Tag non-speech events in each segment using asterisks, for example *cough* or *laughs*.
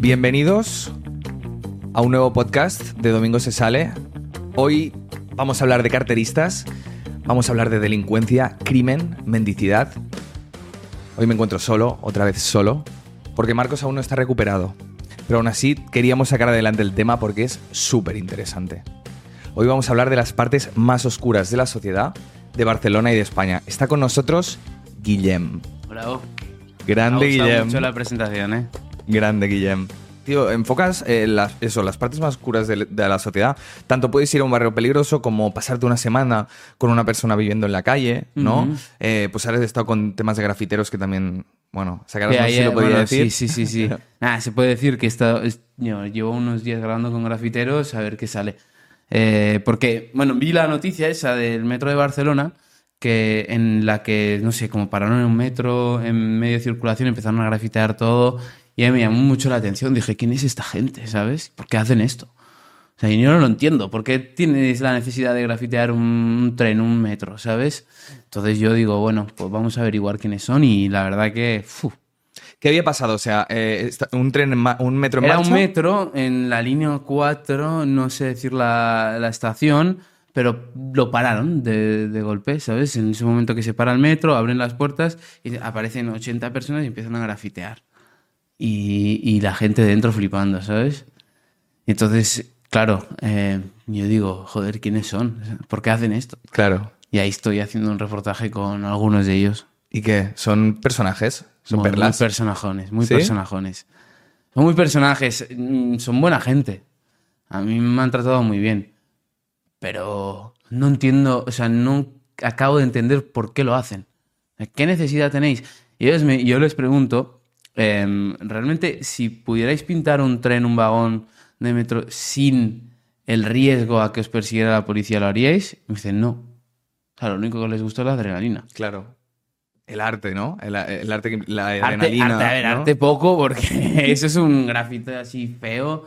Bienvenidos a un nuevo podcast de Domingo se sale. Hoy vamos a hablar de carteristas, vamos a hablar de delincuencia, crimen, mendicidad. Hoy me encuentro solo, otra vez solo, porque Marcos aún no está recuperado. Pero aún así queríamos sacar adelante el tema porque es súper interesante. Hoy vamos a hablar de las partes más oscuras de la sociedad de Barcelona y de España. Está con nosotros Guillem. Bravo. Grande Me ha Guillem. mucho la presentación, ¿eh? Grande, Guillem. Tío, enfocas eh, las, eso, las partes más oscuras de, de la sociedad. Tanto puedes ir a un barrio peligroso como pasarte una semana con una persona viviendo en la calle, ¿no? Eh, pues ahora he estado con temas de grafiteros que también, bueno, sacaros no sé si ahí, lo podía bueno, decir. Sí, sí, sí. sí. *laughs* Nada, se puede decir que he estado- es- yo llevo unos días grabando con grafiteros a ver qué sale. Eh, porque, bueno, vi la noticia esa del metro de Barcelona, que en la que, no sé, como pararon en un metro, en medio de circulación, empezaron a grafitear todo. Y a mí me llamó mucho la atención. Dije, ¿quién es esta gente? ¿Sabes? ¿Por qué hacen esto? O sea, yo no lo entiendo. ¿Por qué tienes la necesidad de grafitear un, tren, un metro? ¿Sabes? Entonces yo digo, bueno, pues vamos a averiguar quiénes son y la verdad que... fu, ¿Qué había pasado? O sea, eh, un tren, un metro en Era marcha. un metro en la línea 4, no sé decir la, la estación, pero lo pararon de, de golpe, ¿sabes? En ese momento que se para el metro, abren las puertas y aparecen 80 personas y empiezan a grafitear. Y, y la gente dentro flipando, ¿sabes? Y entonces, claro, eh, yo digo, joder, ¿quiénes son? ¿Por qué hacen esto? Claro. Y ahí estoy haciendo un reportaje con algunos de ellos. ¿Y qué? ¿Son personajes? ¿Son Muy- perlas? Muy personajones, muy ¿Sí? personajones. Son muy personajes, mm, son buena gente. A mí me han tratado muy bien. Pero no entiendo, o sea, no acabo de entender por qué lo hacen. ¿Qué necesidad tenéis? Y ellos me- yo les pregunto, em, realmente, si pudierais pintar un tren, un vagón de metro sin el riesgo a que os persiguiera la policía, ¿lo haríais? Y me dicen, no. Claro, lo único que les gusta es la adrenalina. Claro. El arte, ¿no? El, el arte, que- la Arte, adrenalina. arte, a ver, ¿no? arte poco, porque *laughs* eso es un grafito así feo.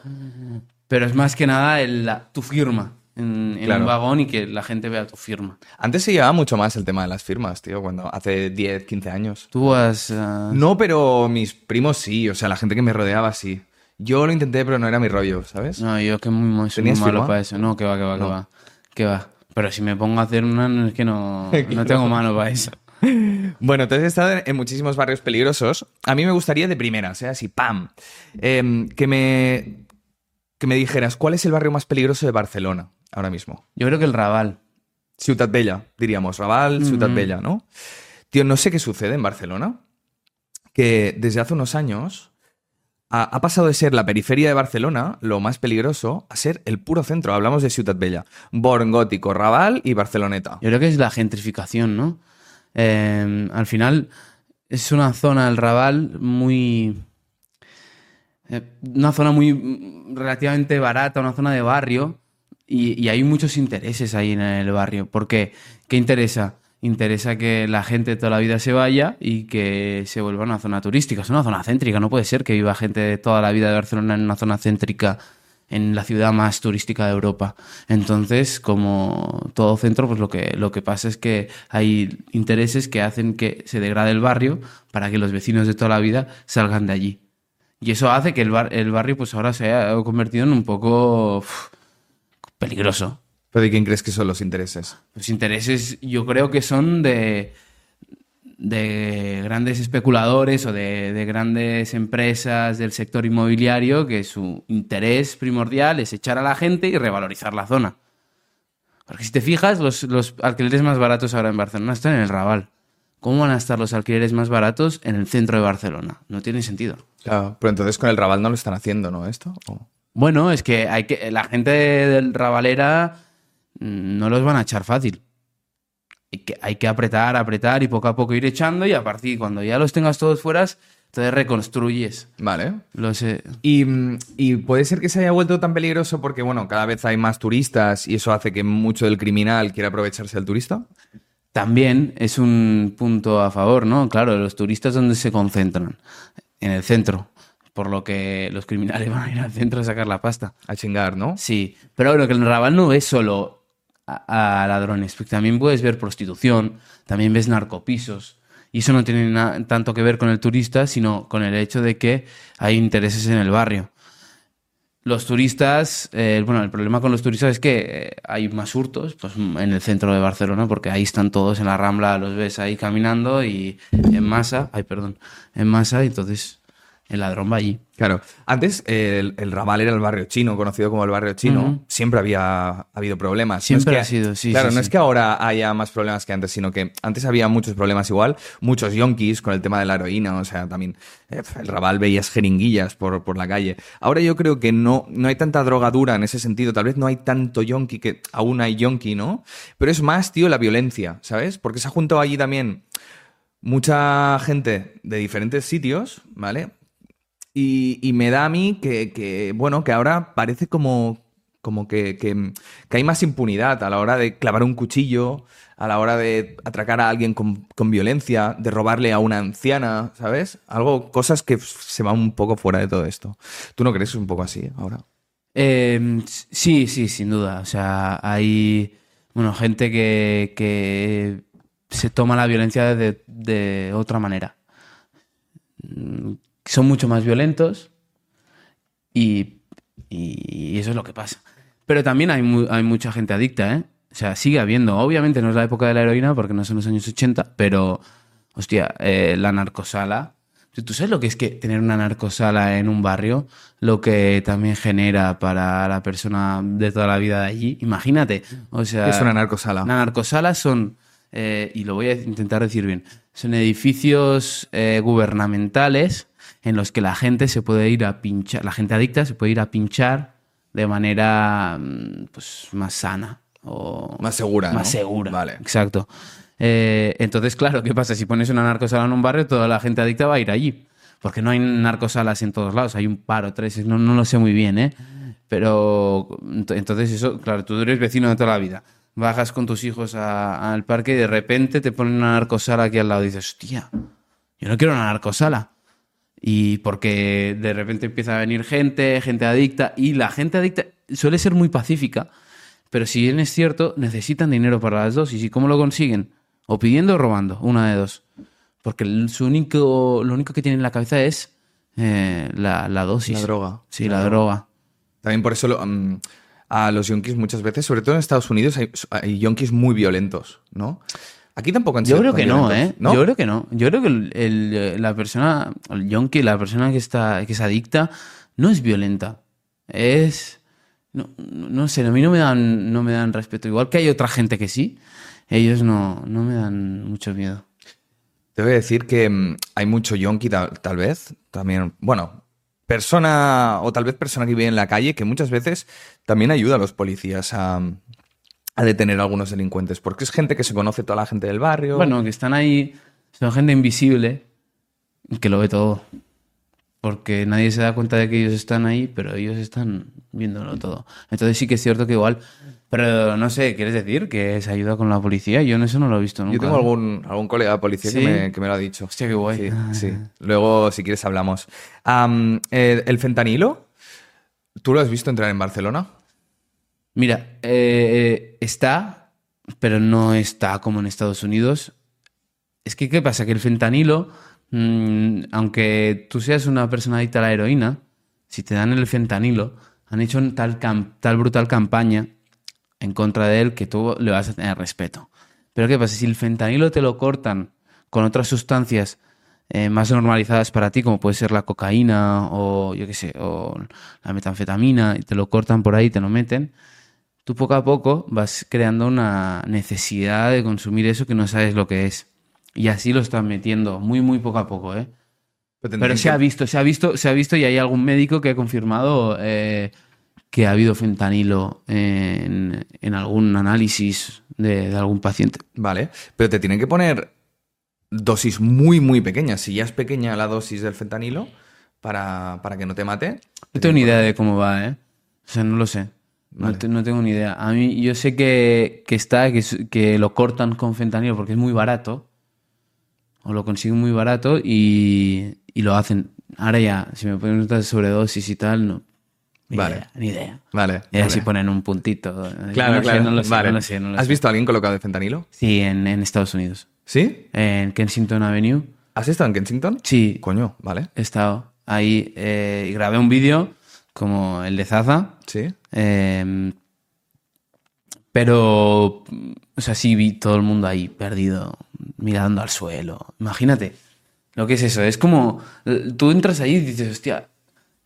Pero es más que nada el- la- tu firma en, en Claro. un vagón y que la gente vea tu firma. Antes se llevaba mucho más el tema de las firmas, tío, cuando hace 10, 15 años. Tú has. ah, No, pero mis primos sí, o sea, la gente que me rodeaba sí. Yo lo intenté, pero no era mi rollo, ¿sabes? No, yo que muy, muy, soy muy ¿Tenías malo firma? para eso. No, que va, que va, que No. va. Que va. Pero si me pongo a hacer una, no es que no, *laughs* no tengo mano para eso. Bueno, entonces he estado en, muchísimos barrios peligrosos. A mí me gustaría de primeras, ¿eh? Así, ¡pam! Em, que, me, que me dijeras, ¿cuál es el barrio más peligroso de Barcelona ahora mismo? Yo creo que el Raval. Ciutat Bella, diríamos. Raval, Ujú. Bella, ¿no? Tío, no sé qué sucede en Barcelona. Que desde hace unos años ha, ha pasado de ser la periferia de Barcelona, lo más peligroso, a ser el puro centro. Hablamos de Ciutat Bella. Born, Gótico, Raval y Barceloneta. Yo creo que es la gentrificación, ¿no? Eh, al final es una zona, el Raval, muy... eh, una zona muy mm, relativamente barata, una zona de barrio, y, y hay muchos intereses ahí en el barrio. ¿Por qué? ¿Qué interesa? Interesa que la gente toda la vida se vaya y que se vuelva una zona turística. Es una zona céntrica, no puede ser que viva gente de toda la vida de Barcelona en una zona céntrica en la ciudad más turística de Europa. Entonces, como todo centro, pues lo que, lo que pasa es que hay intereses que hacen que se degrade el barrio para que los vecinos de toda la vida salgan de allí. Y eso hace que el, bar- el barrio pues ahora se haya convertido en un poco peligroso. ¿Pero de quién crees que son los intereses? Los intereses yo creo que son de, de grandes especuladores o de, de grandes empresas del sector inmobiliario que su interés primordial es echar a la gente y revalorizar la zona. Porque si te fijas, los, los alquileres más baratos ahora en Barcelona están en el Raval. ¿Cómo van a estar los alquileres más baratos en el centro de Barcelona? No tiene sentido. Claro. Pero entonces con el Raval no lo están haciendo, ¿no? Esto. ¿O? Bueno, es que hay que la gente del Ravalera mm, no los van a echar fácil. Hay que, hay que apretar, apretar y poco a poco ir echando y a partir cuando ya los tengas todos fuera, entonces reconstruyes. Vale. Los, eh, Y, mm, y puede ser que se haya vuelto tan peligroso porque, bueno, cada vez hay más turistas y eso hace que mucho del criminal quiera aprovecharse del turista. también es un punto a favor, ¿no? Claro, los turistas donde se concentran, en el centro, por lo que los criminales *laughs* van a ir al centro a sacar la pasta. A chingar, ¿no? Sí, pero bueno, que el Raval no es solo a, a ladrones, porque también puedes ver prostitución, también ves narcopisos Y eso no tiene tanto que ver con el turista, sino con el hecho de que hay intereses en el barrio. Los turistas, eh, bueno, el problema con los turistas es que eh, hay más hurtos pues, en el centro de Barcelona, porque ahí están todos en la rambla, los ves ahí caminando y en masa, ay, perdón, en masa, y entonces el ladrón va allí. Claro. Antes el, el Raval era el barrio chino, conocido como el barrio chino. Siempre había habido problemas. Siempre es que- ha sido, sí, Claro, sí, no sí. es que ahora haya más problemas que antes, sino que antes había muchos problemas igual. Muchos yonkis con el tema de la heroína, o sea, también eh, el Raval veías jeringuillas por, por la calle. Ahora yo creo que no, no hay tanta drogadura en ese sentido. Tal vez no hay tanto yonki, que aún hay yonki, ¿no? Pero es más, tío, la violencia, ¿sabes? Porque se ha juntado allí también mucha gente de diferentes sitios, ¿vale? Y, me da a mí que, bueno, que ahora parece como, como que, que- hay más impunidad a la hora de clavar un cuchillo, a la hora de atracar a alguien con, violencia, de robarle a una anciana, ¿sabes? Algo, cosas que se van un poco fuera de todo esto. ¿Tú no crees es un poco así ahora? Eh, sí, sí, sin duda. O sea, hay bueno, gente que, que se toma la violencia de, de otra manera. Son mucho más violentos y, y eso es lo que pasa. Pero también hay, mu- hay mucha gente adicta, ¿eh? O sea, sigue habiendo. Obviamente no es la época de la heroína porque no son los años 80, pero, hostia, eh, la narcosala. ¿Tú sabes lo que es que tener una narcosala en un barrio? Lo que también genera para la persona de toda la vida de allí. Imagínate. O sea, ¿Qué es una narcosala? Una narcosala son, eh, y lo voy a intentar decir bien, son edificios eh, gubernamentales en los que la gente se puede ir a pinchar, la gente adicta se puede ir a pinchar de manera mm, pues, más sana o Más segura, más ¿no? segura. Vale. Exacto. Eh, entonces, claro, ¿qué pasa? Si pones una narcosala en un barrio, toda la gente adicta va a ir allí. Porque no hay narcosalas en todos lados, hay un par o tres, no, no lo sé muy bien, ¿eh? Pero ent- entonces eso, claro, tú eres vecino de toda la vida. Bajas con tus hijos al parque y de repente te ponen una narcosala aquí al lado y dices, hostia, yo no quiero una narcosala. Y porque de repente empieza a venir gente, gente adicta, y la gente adicta suele ser muy pacífica, pero si bien es cierto, necesitan dinero para las dosis. ¿Y cómo lo consiguen? O pidiendo o robando, una de dos. Porque su único, lo único que tienen en la cabeza es eh, la, la dosis. La droga. Sí, la, droga. También por eso lo- mm, a los yonkis muchas veces, sobre todo en Estados Unidos, hay, hay yonkis muy violentos, ¿no? Aquí tampoco han Yo sido creo tan que no, ¿eh? Yo creo que no. Yo creo que el, el- la persona, el yonki, la persona que está, que es adicta, no es violenta. Es. No, no no sé, a mí no me dan, no me dan respeto. Igual que hay otra gente que sí, ellos no, no me dan mucho miedo. Te voy a decir que mm, hay mucho yonki tal, tal vez, también, bueno, persona o tal vez persona que vive en la calle que muchas veces también ayuda a los policías a, a detener a algunos delincuentes, porque es gente que se conoce toda la gente del barrio. Bueno, que están ahí, son gente invisible que lo ve todo. Porque nadie se da cuenta de que ellos están ahí, pero ellos están viéndolo todo. Entonces sí que es cierto que igual. Pero no sé, ¿quieres decir que se ayuda con la policía? Yo en eso no lo he visto nunca. Yo tengo algún, algún colega de policía que, me, que me lo ha dicho. Hostia, qué guay. Sí, Ah, sí. Luego, si quieres, hablamos. Am, el, el fentanilo, ¿tú lo has visto entrar en Barcelona? Mira, eh, está, pero no está como en Estados Unidos. Es que, ¿qué pasa? Que el fentanilo, mm, aunque tú seas una persona adicta a la heroína, si te dan el fentanilo, han hecho tal, tal brutal campaña en contra de él que tú le vas a tener respeto. Pero ¿qué pasa? Si el fentanilo te lo cortan con otras sustancias eh, más normalizadas para ti, como puede ser la cocaína o yo qué sé, o la metanfetamina, y te lo cortan por ahí, te lo meten, tú poco a poco vas creando una necesidad de consumir eso que no sabes lo que es. Y así lo están metiendo, muy, muy poco a poco, ¿eh? Pero se ha visto, se ha visto, se ha visto y hay algún médico que ha confirmado eh, que ha habido fentanilo en, en algún análisis de, de algún paciente. Vale, pero te tienen que poner dosis muy, muy pequeñas. Si ya es pequeña la dosis del fentanilo, para, para que no te mate. No tengo ni idea de cómo va, ¿eh? O sea, no lo sé. No, te- no tengo ni idea. A mí, yo sé que, que está, que, que lo cortan con fentanilo porque es muy barato. O lo consiguen muy barato y, y lo hacen. Ahora ya, si me ponen notas de sobredosis y tal, no. Ni Vale. idea, ni idea. Vale. Y así ponen un puntito. Claro, No lo sé, claro. no lo sé, vale. no lo sé, no lo ¿Has sé. visto a alguien colocado de fentanilo? Sí, en, en Estados Unidos. ¿Sí? en Kensington Avenue. ¿Has estado en Kensington? Sí, Coño, vale. he estado ahí eh, y grabé un vídeo como el de Zaza. Sí. eh, pero, o sea, sí vi todo el mundo ahí perdido, mirando al suelo. Imagínate lo que es eso. Es como, eh, tú entras ahí y dices, hostia,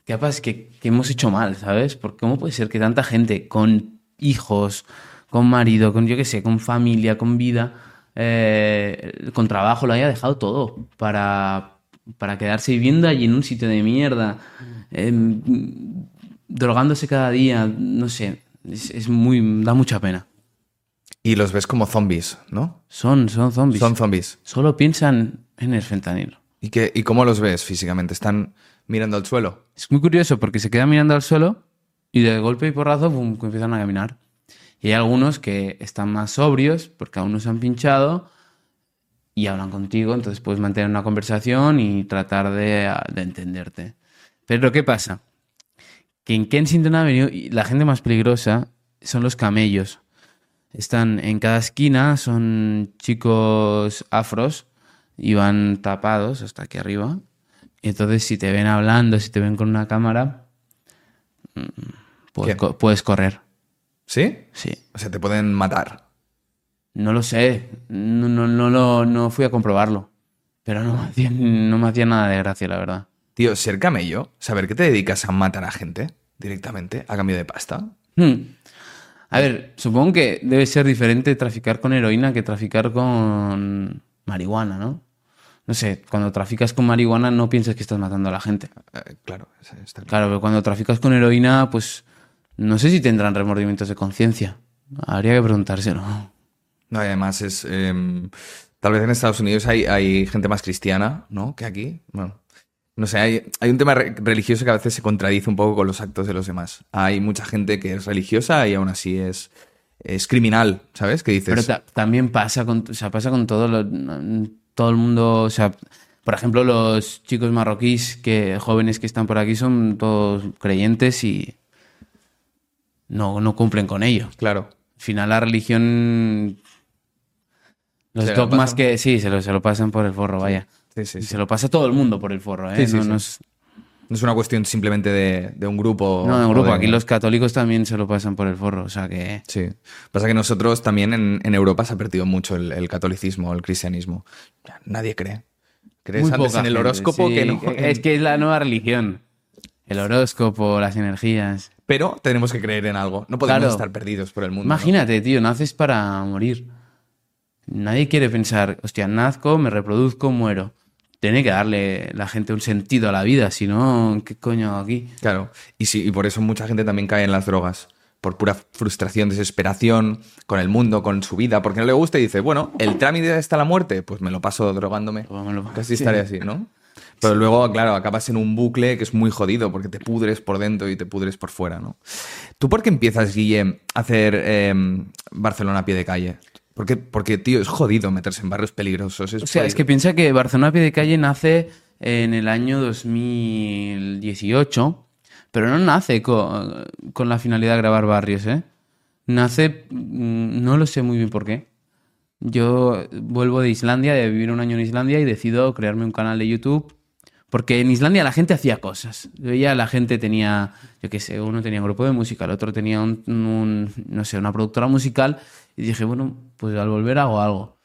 ¿qué pasa? ¿Qué, qué hemos hecho mal, ¿sabes? Porque ¿cómo puede ser que tanta gente con hijos, con marido, con yo qué sé, con familia, con vida, eh, con trabajo, lo haya dejado todo para, para quedarse viviendo allí en un sitio de mierda, em, drogándose cada día, no sé, es, es muy, da mucha pena. Y los ves como zombies, ¿no? Son, son zombies. Son zombies. Solo piensan en el fentanilo. ¿Y, qué, ¿Y cómo los ves físicamente? ¿Están mirando al suelo? Es muy curioso porque se quedan mirando al suelo y de golpe y porrazo pum, empiezan a caminar. Y hay algunos que están más sobrios porque aún no se han pinchado y hablan contigo, entonces puedes mantener una conversación y tratar de, de entenderte. Pero ¿qué pasa? Que en Kensington Avenue la gente más peligrosa son los camellos. Están en cada esquina, son chicos afros y van tapados hasta aquí arriba. Y entonces si te ven hablando, si te ven con una cámara, mm, puedes, ¿Qué? co- puedes correr. ¿Sí? Sí. O sea, te pueden matar. No lo sé. No, no, no, lo- no fui a comprobarlo. Pero no me, hacía, no me hacía nada de gracia, la verdad. Tío, ser camello, saber que te dedicas a matar a gente directamente a cambio de pasta. Hmm. A ver, supongo que debe ser diferente traficar con heroína que traficar con marihuana, ¿no? No sé, cuando traficas con marihuana no piensas que estás matando a la gente. Eh, claro, está claro. Claro, pero cuando traficas con heroína, pues no sé si tendrán remordimientos de conciencia. Habría que preguntárselo. No, y además es. em, tal vez en Estados Unidos hay, hay gente más cristiana, ¿no? Que aquí. Bueno, no sé, hay, hay un tema re- religioso que a veces se contradice un poco con los actos de los demás. Hay mucha gente que es religiosa y aún así es, es criminal, ¿sabes? Que dices. Pero ta- también pasa con, o sea, pasa con todo, lo- todo el mundo. O sea, por ejemplo, los chicos marroquíes que jóvenes que están por aquí son todos creyentes y no, no cumplen con ello. Claro. Al final la religión. Los lo dogmas pasan. que sí, se lo, se lo pasan por el forro, vaya. Sí, sí. Se lo pasa todo el mundo por el forro, ¿eh? Sí, sí, no, no es- No es una cuestión simplemente de, de un grupo. no, de un grupo. de- Aquí los católicos también se lo pasan por el forro, o sea que. Sí. Pasa que nosotros también en, en Europa se ha perdido mucho el, el catolicismo, el cristianismo. Nadie cree. Crees Muy antes en el gente, horóscopo sí, que no. Es que es la nueva religión. El horóscopo, las energías. Pero tenemos que creer en algo. No podemos Claro. estar perdidos por el mundo. ¿no? Imagínate, tío, naces para morir. Nadie quiere pensar, hostia, nazco, me reproduzco, muero. Tiene que darle la gente un sentido a la vida, si no, ¿qué coño hago aquí? Claro. Y, sí, y por eso mucha gente también cae en las drogas. Por pura frustración, desesperación con el mundo, con su vida, porque no le gusta y dice, bueno, el trámite está la muerte, pues me lo paso drogándome. Pues me lo- Casi Sí. estaré así, ¿no? Pero luego, claro, acabas en un bucle que es muy jodido porque te pudres por dentro y te pudres por fuera, ¿no? ¿Tú por qué empiezas, Guille, a hacer eh, Barcelona a pie de calle? Porque, porque, tío, es jodido meterse en barrios peligrosos. Es O sea, es que piensa que Barcelona pie de calle nace en el año 2018, pero no nace co- con, la finalidad de grabar barrios, ¿eh? Nace, mm, no lo sé muy bien por qué. Yo vuelvo de Islandia, de vivir un año en Islandia y decido crearme un canal de YouTube. Porque en Islandia la gente hacía cosas. Veía la gente tenía, yo qué sé, uno tenía un grupo de música, el otro tenía un, un, no sé, una productora musical. Y dije, bueno, pues al volver hago algo.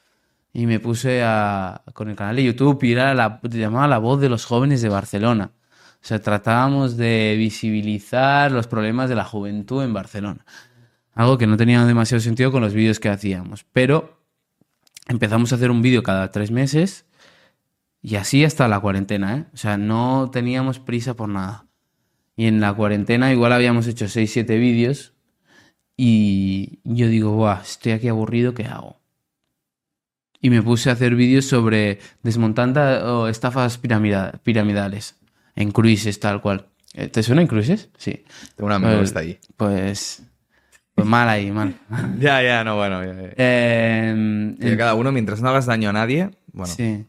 Y me puse a, con el canal de YouTube y era la, llamaba La Voz de los Jóvenes de Barcelona. O sea, tratábamos de visibilizar los problemas de la juventud en Barcelona. Algo que no tenía demasiado sentido con los vídeos que hacíamos. Pero empezamos a hacer un vídeo cada tres meses y así hasta la cuarentena, ¿eh? O sea, no teníamos prisa por nada. Y en la cuarentena igual habíamos hecho seis, siete vídeos y yo digo, Buah, estoy aquí aburrido, ¿qué hago? Y me puse a hacer vídeos sobre desmontando estafas piramida- piramidales en cruises, tal cual. Eh, ¿Te suena en cruises? Sí. Tengo un amigo Pues- está ahí. Pues, pues mal ahí, mal. *laughs* Ya, ya, no, bueno. ya, ya. Eh, Y cada uno, mientras no hagas daño a nadie, bueno. Sí.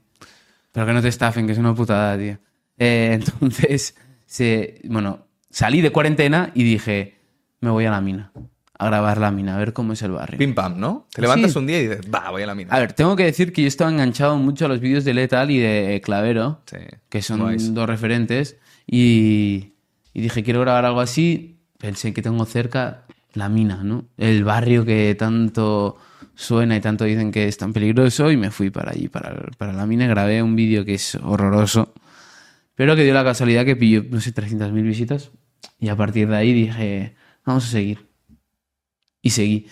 Pero que no te estafen, que es una putada, tío. Eh, *laughs* entonces, se, bueno, salí de cuarentena y dije, me voy a la mina. a grabar la mina, a ver cómo es el barrio. Pim pam, ¿no? Te levantas Sí. un día y dices, va, voy a la mina. A ver, tengo que decir que yo estaba enganchado mucho a los vídeos de Lethal y de Clavero, Sí. que son Guays. dos referentes, y, y dije, quiero grabar algo así. Pensé que tengo cerca la mina, ¿no? El barrio que tanto suena y tanto dicen que es tan peligroso, y me fui para allí, para, para la mina, grabé un vídeo que es horroroso, pero que dio la casualidad que pilló, no sé, 300.000 visitas, y a partir de ahí dije, vamos a seguir. Y seguí.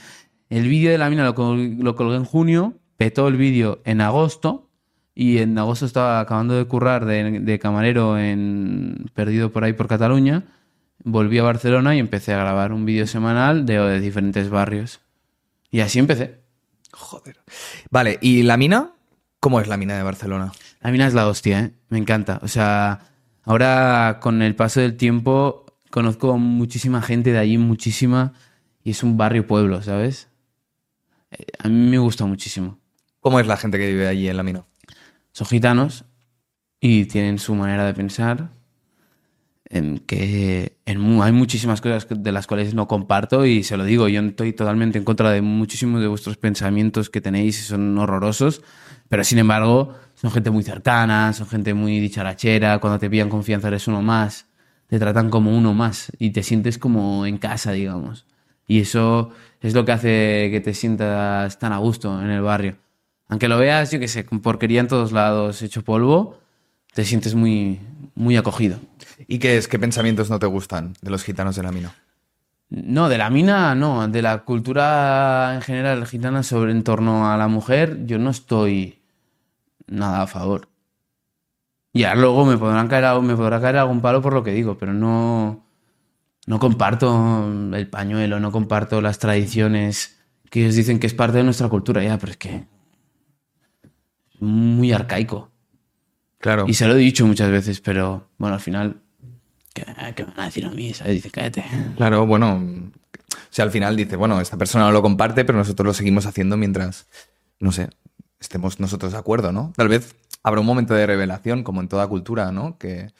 El vídeo de la mina lo, col- lo colgué en junio, petó el vídeo en agosto y en agosto estaba acabando de currar de, de camarero en perdido por ahí por Cataluña. Volví a Barcelona y empecé a grabar un vídeo semanal de, de diferentes barrios. Y así empecé. Joder. Vale, ¿y la mina? ¿Cómo es la mina de Barcelona? La mina es la hostia, ¿eh? Me encanta. O sea, ahora con el paso del tiempo conozco muchísima gente de allí, muchísima, y es un barrio pueblo, ¿sabes? Eh, A mí me gusta muchísimo. ¿Cómo es la gente que vive allí en la mina? son gitanos y tienen su manera de pensar. Que hay muchísimas cosas de las cuales no comparto y se lo digo, yo estoy totalmente en contra de muchísimos de vuestros pensamientos que tenéis son horrorosos, pero sin embargo son gente muy cercana, son gente muy dicharachera, cuando te pillan confianza eres uno más, te tratan como uno más y te sientes como en casa, digamos. Y eso es lo que hace que te sientas tan a gusto en el barrio. Aunque lo veas, yo qué sé, con porquería en todos lados, hecho polvo, te sientes muy, muy acogido. ¿Y qué es? ¿Qué pensamientos no te gustan de los gitanos de la mina? No, de la mina no, de la cultura en general gitana sobre en torno a la mujer, yo no estoy nada a favor. Ya luego me podrán caer, me podrá caer algún palo por lo que digo, pero no, no comparto el pañuelo, no comparto las tradiciones que ellos dicen que es parte de nuestra cultura, ya, pero es que es muy arcaico. Claro. Y se lo he dicho muchas veces, pero bueno, al final, ¿qué, van a decir a mí? ¿sabes? Dice, cállate. *laughs* Claro, bueno. O sea, al final dice, bueno, esta persona no lo comparte, pero nosotros lo seguimos haciendo mientras, no sé, estemos nosotros de acuerdo, ¿no? Tal vez habrá un momento de revelación, como en toda cultura, ¿no? Que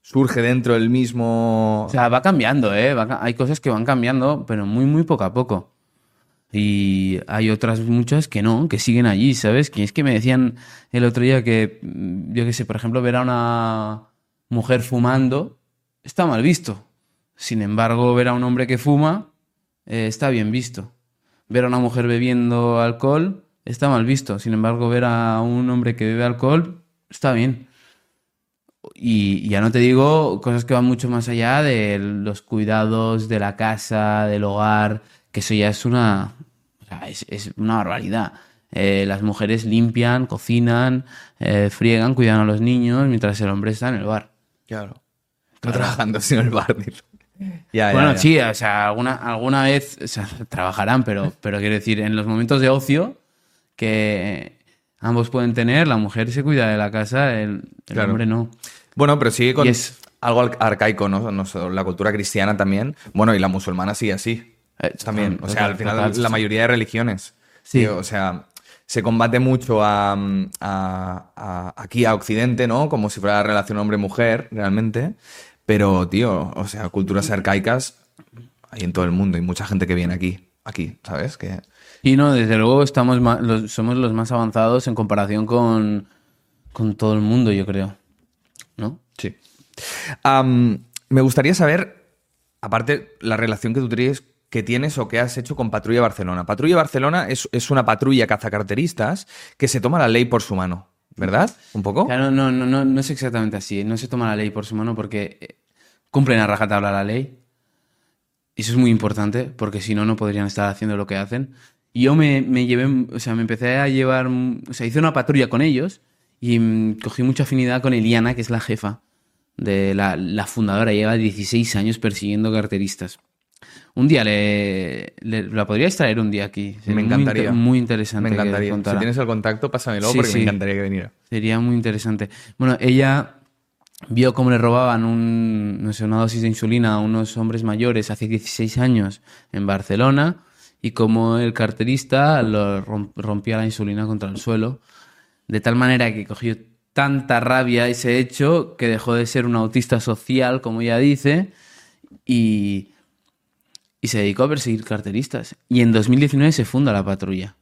surge dentro del mismo. O sea, va cambiando, ¿eh? Va hay cosas que van cambiando, pero muy, muy poco a poco. Y hay otras muchas que no, que siguen allí, ¿sabes? Que es que me decían el otro día que, mm, yo qué sé, por ejemplo, ver a una mujer fumando está mal visto. Sin embargo, ver a un hombre que fuma eh, está bien visto. Ver a una mujer bebiendo alcohol está mal visto. Sin embargo, ver a un hombre que bebe alcohol está bien. Y, y ya no te digo cosas que van mucho más allá de los cuidados de la casa, del hogar, que eso ya es una, o sea, es, es una barbaridad. Eh, las mujeres limpian, cocinan, eh, friegan, cuidan a los niños, mientras el hombre está en el bar. Claro. No trabajando sino en el bar. Ya, bueno, ya. sí, o sea, alguna, alguna vez o sea, *laughs* trabajarán, pero, pero quiero decir, en los momentos de ocio que ambos pueden tener, la mujer se cuida de la casa, el, el Claro. hombre no. Bueno, pero sigue con Y es- algo ar- arcaico, ¿no? No La cultura cristiana también. Bueno, y la musulmana sigue así. Eh, También. total, O sea, al final total, la mayoría de religiones. Sí. Tío, o sea, se combate mucho a, a- a- aquí a Occidente, ¿no? Como si fuera la relación hombre-mujer, realmente. Pero, tío, o sea, culturas arcaicas hay en todo el mundo y mucha gente que viene aquí, aquí, ¿sabes? Que Y no, desde luego estamos los- somos los más avanzados en comparación con, con todo el mundo, yo creo. ¿No? Sí. Me gustaría saber, aparte, la relación que tú tienes, que tienes o que has hecho con Patrulla Barcelona. Patrulla Barcelona es, es una patrulla cazacarteristas que se toma la ley por su mano, ¿verdad? ¿Un poco? O sea, no, no, no, no, es exactamente así. No se toma la ley por su mano porque eh, cumplen a rajatabla la ley. Eso es muy importante porque si no, no podrían estar haciendo lo que hacen. Yo me, me llevé, o sea, me empecé a llevar, o sea, hice una patrulla con ellos y mm, cogí mucha afinidad con Eliana, que es la jefa de la, la fundadora. Lleva 16 años persiguiendo carteristas. Un día le, le- la podríais traer un día aquí. Sería Me muy encantaría. inter- Muy, interesante. Me encantaría. Si tienes el contacto, pásamelo Sí, porque sí. me encantaría que viniera. Sería muy interesante. Bueno, ella vio cómo le robaban un, no sé, una dosis de insulina a unos hombres mayores hace 16 años en Barcelona y cómo el carterista lo rom- rompía la insulina contra el suelo, de tal manera que cogió tanta rabia ese hecho que dejó de ser un autista social, como ella dice, y, y se dedicó a perseguir carteristas. Y en 2019 se funda la patrulla.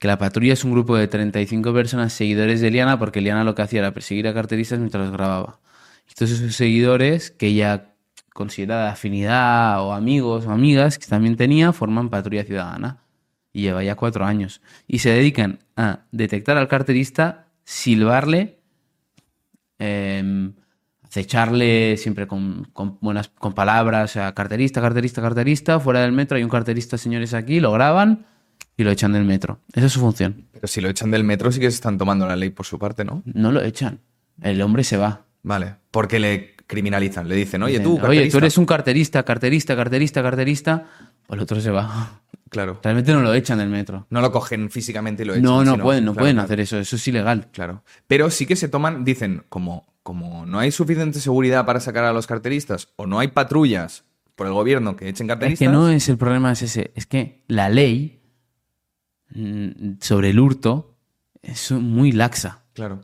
Que la patrulla es un grupo de 35 personas seguidores de Liana, porque Liana lo que hacía era perseguir a carteristas mientras los grababa. Todos esos seguidores que ella considera de afinidad o amigos o amigas que también tenía forman patrulla ciudadana. Y lleva ya cuatro años. Y se dedican a detectar al carterista, silbarle, eh, acecharle siempre con, con buenas con palabras, o sea, carterista, carterista, carterista, fuera del metro hay un carterista, señores, aquí, lo graban y lo echan del metro. Esa es su función. Pero si lo echan del metro sí que se están tomando la ley por su parte, ¿no? No lo echan. El hombre se va. Vale. Porque le criminalizan. Le dicen, oye, tú, carterista. Oye, tú eres un carterista, carterista, carterista, carterista. Pues el otro se va. Claro. Realmente no lo echan del metro. No lo cogen físicamente y lo echan. No, no sino- pueden, no claro, pueden hacer eso. Eso es ilegal. Claro. Pero sí que se toman, dicen, como, como no hay suficiente seguridad para sacar a los carteristas o no hay patrullas por el gobierno que echen Es carteristas. que no es el problema, es ese. Es que la ley mm, sobre el hurto es muy laxa. Claro.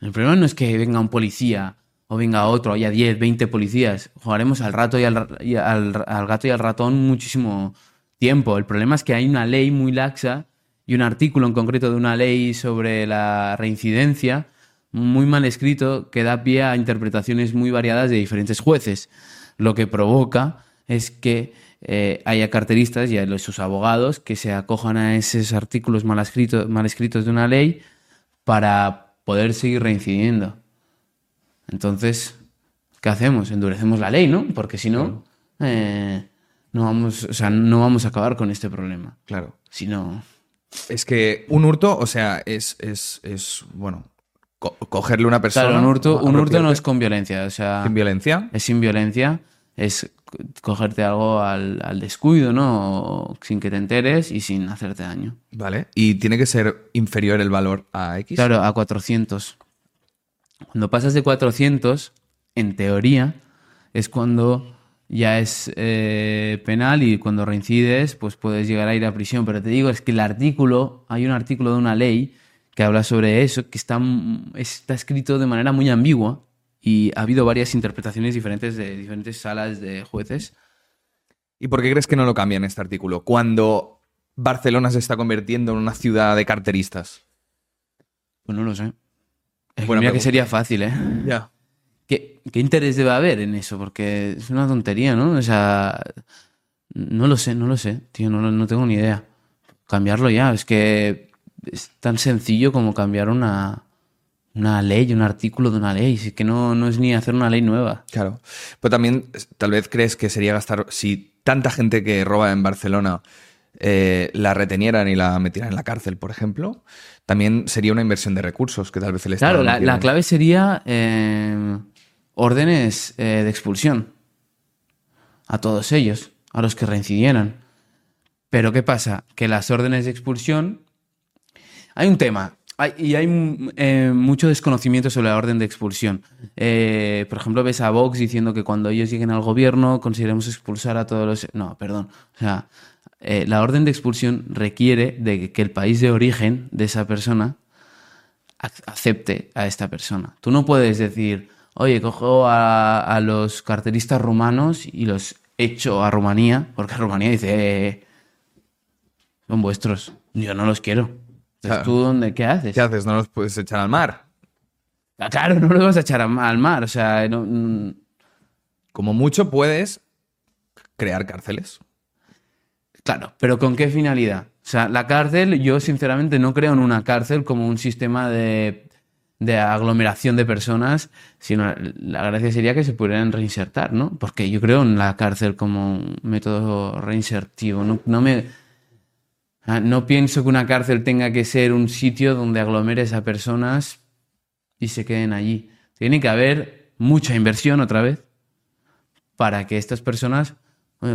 El problema no es que venga un policía o venga otro, haya 10, 20 policías. Jugaremos al, rato y al, ra- y al- al gato y al ratón muchísimo tiempo. El problema es que hay una ley muy laxa y un artículo en concreto de una ley sobre la reincidencia muy mal escrito que da pie a interpretaciones muy variadas de diferentes jueces. Lo que provoca es que eh, haya carteristas y a sus abogados que se acojan a esos artículos mal escritos, mal escritos de una ley para poder seguir reincidiendo. Entonces, ¿qué hacemos? Endurecemos la ley, ¿no? Porque si no, eh, no vamos, o sea, no vamos a acabar con este problema. Claro. Si no, Es que un hurto, o sea, es, es, es bueno, co- cogerle una persona. claro, un hurto, un hurto no es con violencia, o sea, sin violencia. es sin violencia, es co- cogerte algo al, al descuido, ¿no? O sin que te enteres y sin hacerte daño. Vale. Y tiene que ser inferior el valor a X. Claro, a 400. Cuando pasas de 400, en teoría, es cuando ya es eh, penal y cuando reincides, pues puedes llegar a ir a prisión. Pero te digo, es que el artículo, hay un artículo de una ley que habla sobre eso, que está, está escrito de manera muy ambigua y ha habido varias interpretaciones diferentes de diferentes salas de jueces. ¿Y por qué crees que no lo cambian este artículo? Cuando Barcelona se está convirtiendo en una ciudad de carteristas. Pues no lo sé. Es que sería fácil, ¿eh? Ya. ¿Qué, qué interés debe haber en eso? Porque es una tontería, ¿no? O sea, no lo sé, no lo sé, tío, no, no tengo ni idea. Cambiarlo ya, es que es tan sencillo como cambiar una, una ley, un artículo de una ley. Es que no, no es ni hacer una ley nueva. Claro. Pero también, es- tal vez crees que sería gastar. Si tanta gente que roba en Barcelona eh, la retenieran y la metieran en la cárcel, por ejemplo, también sería una inversión de recursos que tal vez el Estado. Claro, no la, clave sería eh, órdenes eh, de expulsión a todos ellos, a los que reincidieran. Pero ¿qué pasa? Que las órdenes de expulsión... Hay un tema, hay- y hay eh, mucho desconocimiento sobre la orden de expulsión. Eh, por ejemplo, ves a Vox diciendo que cuando ellos lleguen al gobierno consideremos expulsar a todos los... No, perdón. O sea, eh, la orden de expulsión requiere de que el país de origen de esa persona ac- acepte a esta persona. Tú no puedes decir, oye, cojo a, a los carteristas rumanos y los echo a Rumanía, porque *laughs* Rumanía dice, "Eh, son vuestros, yo no los quiero. Entonces. ¿tú dónde qué haces? ¿Qué haces? ¿No los puedes echar al mar? Ah, Claro, no los vas a echar a- al mar, o sea, no- mm, Como mucho puedes crear cárceles. Claro, pero ¿con qué finalidad? O sea, la cárcel, yo sinceramente no creo en una cárcel como un sistema de, de aglomeración de personas, sino la gracia sería que se pudieran reinsertar, ¿no? Porque yo creo en la cárcel como un método reinsertivo. No, no me, no pienso que una cárcel tenga que ser un sitio donde aglomeres a personas y se queden allí. Tiene que haber mucha inversión otra vez para que estas personas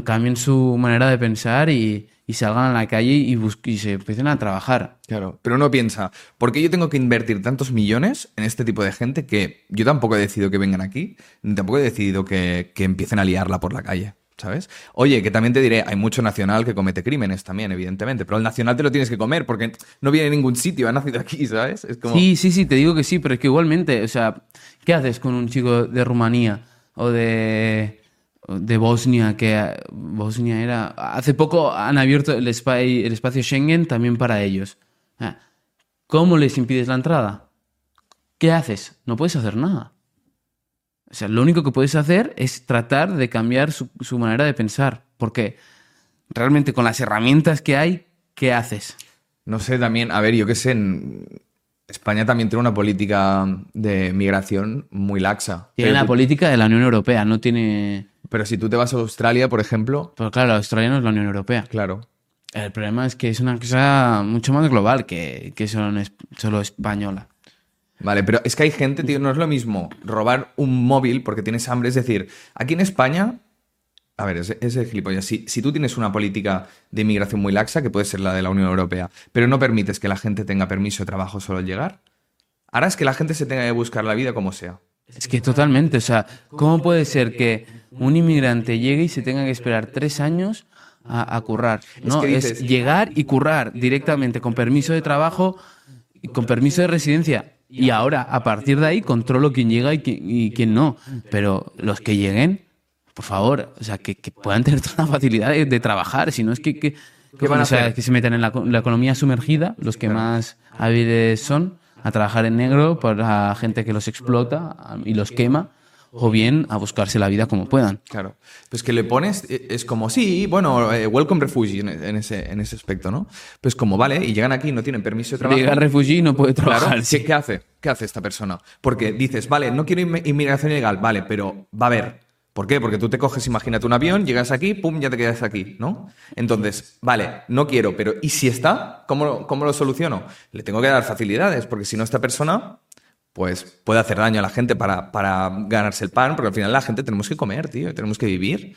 cambien su manera de pensar y, salgan a la calle y, y se empiecen a trabajar. Claro. Pero uno piensa, ¿por qué yo tengo que invertir tantos millones en este tipo de gente que yo tampoco he decidido que vengan aquí, ni tampoco he decidido que empiecen a liarla por la calle? ¿Sabes? Oye, que también te diré, hay mucho nacional que comete crímenes también, evidentemente, pero el nacional te lo tienes que comer porque no viene de ningún sitio, ha nacido aquí, ¿sabes? Sí, sí, sí, te digo que sí, pero es que igualmente, o sea, ¿qué haces con un chico de Rumanía o de, Bosnia, que Bosnia era... Hace poco han abierto el espacio Schengen también para ellos. Ah, ¿Cómo les impides la entrada? ¿Qué haces? No puedes hacer nada. O sea, lo único que puedes hacer es tratar de cambiar su, su manera de pensar. Porque realmente con las herramientas que hay, ¿qué haces? No sé, también, a ver, yo qué sé, en España también tiene una política de migración muy laxa. Tiene la tú- política de la Unión Europea, no tiene... Pero si tú te vas a Australia, por ejemplo, Pero claro, Australia no es la Unión Europea. claro. El problema es que es una cosa mucho más global que, que solo, en es- solo española. Vale, pero es que hay gente, tío, no es lo mismo robar un móvil porque tienes hambre. Es decir, aquí en España, a ver, ese, ese gilipollas, si, si tú tienes una política de inmigración muy laxa, que puede ser la de la Unión Europea, pero no permites que la gente tenga permiso de trabajo solo al llegar, harás que la gente se tenga que buscar la vida como sea. Es que totalmente, o sea, ¿cómo puede ser que un inmigrante llegue y se tenga que esperar tres años a, a currar? No, que es, llegar y currar directamente con permiso de trabajo y con permiso de residencia. Y ahora, a partir de ahí, controlo quién llega y quién, y quién no. Pero los que lleguen, por favor, o sea, que, que puedan tener toda la facilidad de, de trabajar, si no es que, que, ¿Qué van a o sea, hacer? que se metan en la, la economía sumergida, los que más hábiles son, a trabajar en negro para gente que los explota y los quema, o bien a buscarse la vida como puedan. Claro. Pues que le pones, eh, es como, sí, bueno, eh, welcome refugee en, ese, en ese aspecto, ¿no? Pues como, vale, y llegan aquí y no tienen permiso de trabajo. Llega refugio y no puede Claro, trabajar. ¿qué, sí. qué hace? ¿Qué hace esta persona? Porque dices, vale, no quiero inmi- inmigración ilegal, vale, pero va a haber. ¿Por qué? Porque tú te coges, imagínate un avión, llegas aquí, pum, ya te quedas aquí, ¿no? Entonces, vale, no quiero, pero ¿y si está? ¿Cómo, cómo lo soluciono? Le tengo que dar facilidades, porque si no, esta persona, pues puede hacer daño a la gente para, para ganarse el pan, porque al final la gente tenemos que comer, tío, y tenemos que vivir.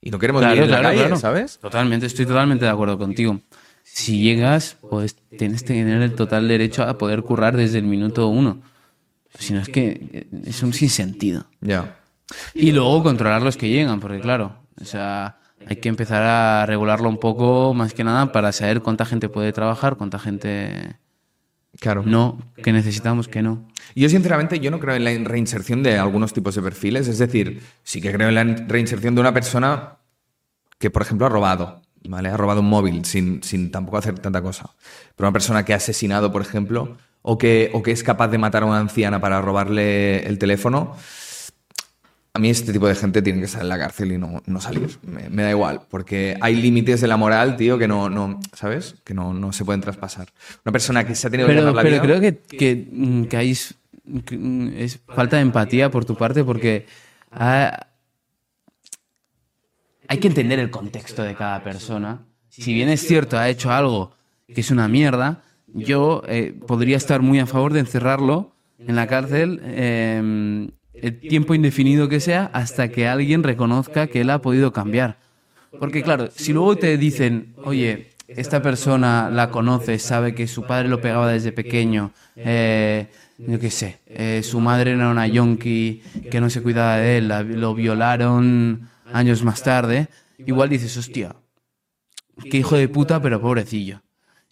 Y no queremos Claro, vivir en la claro, calle, claro. ¿sabes? Totalmente, estoy totalmente de acuerdo contigo. Si llegas, pues tienes que tener el total derecho a poder currar desde el minuto uno. Si no es que es un sinsentido. Ya. Y luego controlar los que llegan, porque claro, o sea, hay que empezar a regularlo un poco más que nada para saber cuánta gente puede trabajar, cuánta gente Claro. no, que necesitamos que no. Yo sinceramente yo no creo en la reinserción de algunos tipos de perfiles, es decir, sí que creo en la reinserción de una persona que, por ejemplo, ha robado, ¿vale? Ha robado un móvil sin, sin tampoco hacer tanta cosa. Pero una persona que ha asesinado, por ejemplo, o que, o que es capaz de matar a una anciana para robarle el teléfono, a mí este tipo de gente tiene que estar en la cárcel y no, no salir. Me, me da igual, porque hay límites de la moral, tío, que no, no ¿sabes? Que no, no se pueden traspasar. Una persona que se ha tenido que Pero, ganar la pero vida... creo que, que, mm, que hay que, mm, es falta de empatía por tu parte porque hay que entender el contexto de cada persona. Si bien es cierto, ha hecho algo que es una mierda, yo eh, podría estar muy a favor de encerrarlo en la cárcel eh, el tiempo indefinido que sea hasta que alguien reconozca que él ha podido cambiar. Porque claro, si luego te dicen, oye, esta persona la conoce, sabe que su padre lo pegaba desde pequeño, eh, yo qué sé, eh, su madre era una yonki que no se cuidaba de él, lo violaron años más tarde, igual dices, hostia, qué hijo de puta, pero pobrecillo.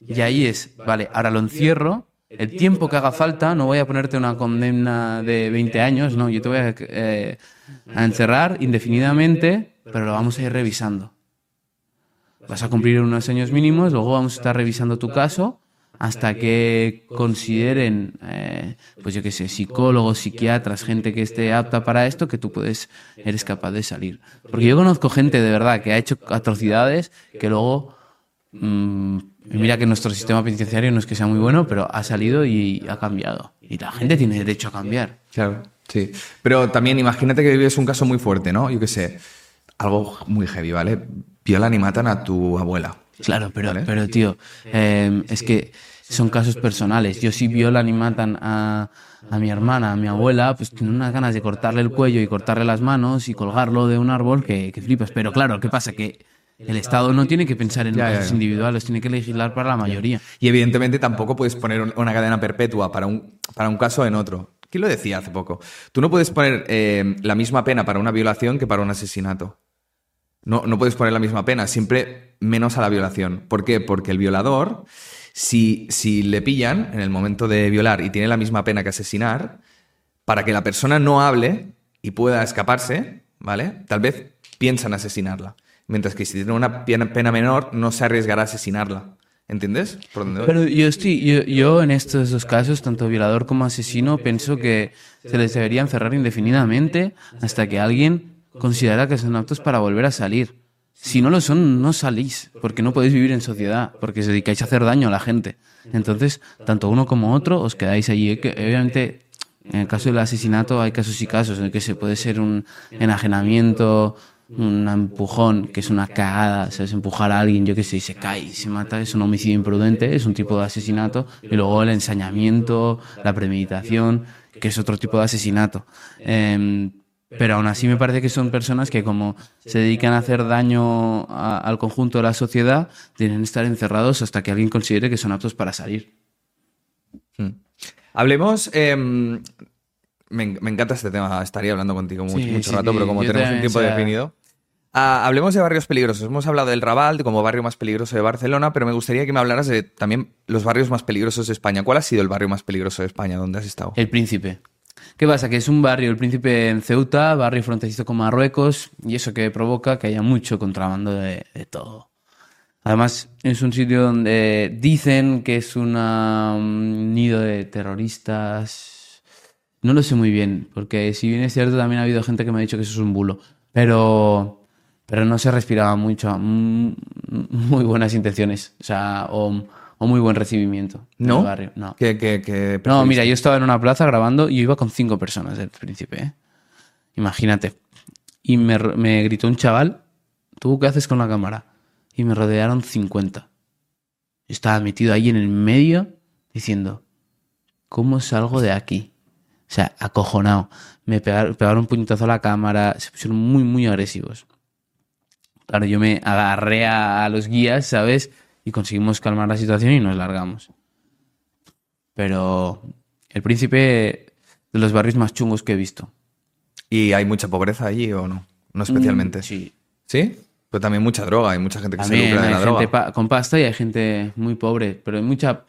Y ahí es, vale, ahora lo encierro, el tiempo que haga falta, no voy a ponerte una condena de 20 años, no, yo te voy a, eh, a encerrar indefinidamente, pero lo vamos a ir revisando. Vas a cumplir unos años mínimos, luego vamos a estar revisando tu caso hasta que consideren, eh, pues yo qué sé, psicólogos, psiquiatras, gente que esté apta para esto, que tú puedes, eres capaz de salir. Porque yo conozco gente de verdad que ha hecho atrocidades que luego, mira que nuestro sistema penitenciario no es que sea muy bueno, pero ha salido y ha cambiado. Y la gente tiene derecho a cambiar. Claro, sí. Pero también imagínate que vives un caso muy fuerte, ¿no? Yo qué sé, algo muy heavy, ¿vale? Violan y matan a tu abuela. Claro, pero, Vale. pero tío, eh, es que son casos personales. Yo si violan y matan a, a mi hermana, a mi abuela, pues tengo unas ganas de cortarle el cuello y cortarle las manos y colgarlo de un árbol que, que flipas. Pero claro, ¿qué pasa? Que el Estado no tiene que pensar en ya. individuales, tiene que legislar para la mayoría. Y evidentemente tampoco puedes poner un- una cadena perpetua para un, para un caso en otro. ¿Quién lo decía hace poco? Tú no puedes poner eh, la misma pena para una violación que para un asesinato. No, no puedes poner la misma pena, siempre menos a la violación. ¿Por qué? Porque el violador, si, si le pillan en el momento de violar y tiene la misma pena que asesinar, para que la persona no hable y pueda escaparse, ¿vale? Tal vez piensan asesinarla. Mientras que si tiene una pena menor, no se arriesgará a asesinarla. ¿Entiendes? Pero yo estoy, yo, yo en estos dos casos, tanto violador como asesino, pienso que se les debería encerrar indefinidamente hasta que alguien considera que son aptos para volver a salir. Si no lo son, no salís, porque no podéis vivir en sociedad, porque os dedicáis a hacer daño a la gente. Entonces, tanto uno como otro os quedáis allí. Que, obviamente, en el caso del asesinato hay casos y casos en el que se puede ser un enajenamiento, un empujón, que es una cagada, ¿sabes? Empujar a alguien, yo qué sé, y se cae y se mata, es un homicidio imprudente, es un tipo de asesinato. Y luego el ensañamiento, la premeditación, que es otro tipo de asesinato. Em, pero aún así me parece que son personas que como se dedican a hacer daño a- al conjunto de la sociedad, tienen que estar encerrados hasta que alguien considere que son aptos para salir. Hablemos. eh, me, me encanta este tema. Estaría hablando contigo mucho, Sí, mucho sí, rato, sí, pero como tenemos un tiempo o sea- definido. Ah, hablemos de barrios peligrosos. Hemos hablado del Raval como barrio más peligroso de Barcelona, pero me gustaría que me hablaras de también los barrios más peligrosos de España. ¿Cuál ha sido el barrio más peligroso de España? ¿Dónde has estado? El Príncipe. ¿Qué pasa? Que es un barrio, el Príncipe en Ceuta, barrio fronterizo con Marruecos, y eso que provoca que haya mucho contrabando de, todo. Además, es un sitio donde dicen que es un nido de terroristas. No lo sé muy bien, porque si bien es cierto, también ha habido gente que me ha dicho que eso es un bulo. Pero, pero no se respiraba mucho, mm, muy buenas intenciones, o sea, o, o muy buen recibimiento en ¿No? el barrio. No. ¿Qué, qué- qué No, mira, yo estaba en una plaza grabando y yo iba con cinco personas del príncipe, ¿eh? Imagínate. Y me, gritó un chaval, ¿tú qué haces con la cámara? Y me rodearon 50. Yo estaba metido ahí en el medio diciendo, ¿cómo salgo de aquí? O sea, acojonado. Me pegaron, pegaron un puñetazo a la cámara, se pusieron muy, muy agresivos. Claro, yo me agarré a, a los guías, ¿sabes? Y conseguimos calmar la situación y nos largamos. Pero el príncipe de los barrios más chungos que he visto. ¿Y hay mucha pobreza allí o no? No especialmente. Mm, Sí. ¿Sí? Pero también mucha droga, hay mucha gente que se lucra de hay la gente droga. pa- con pasta y hay gente muy pobre, pero hay mucha...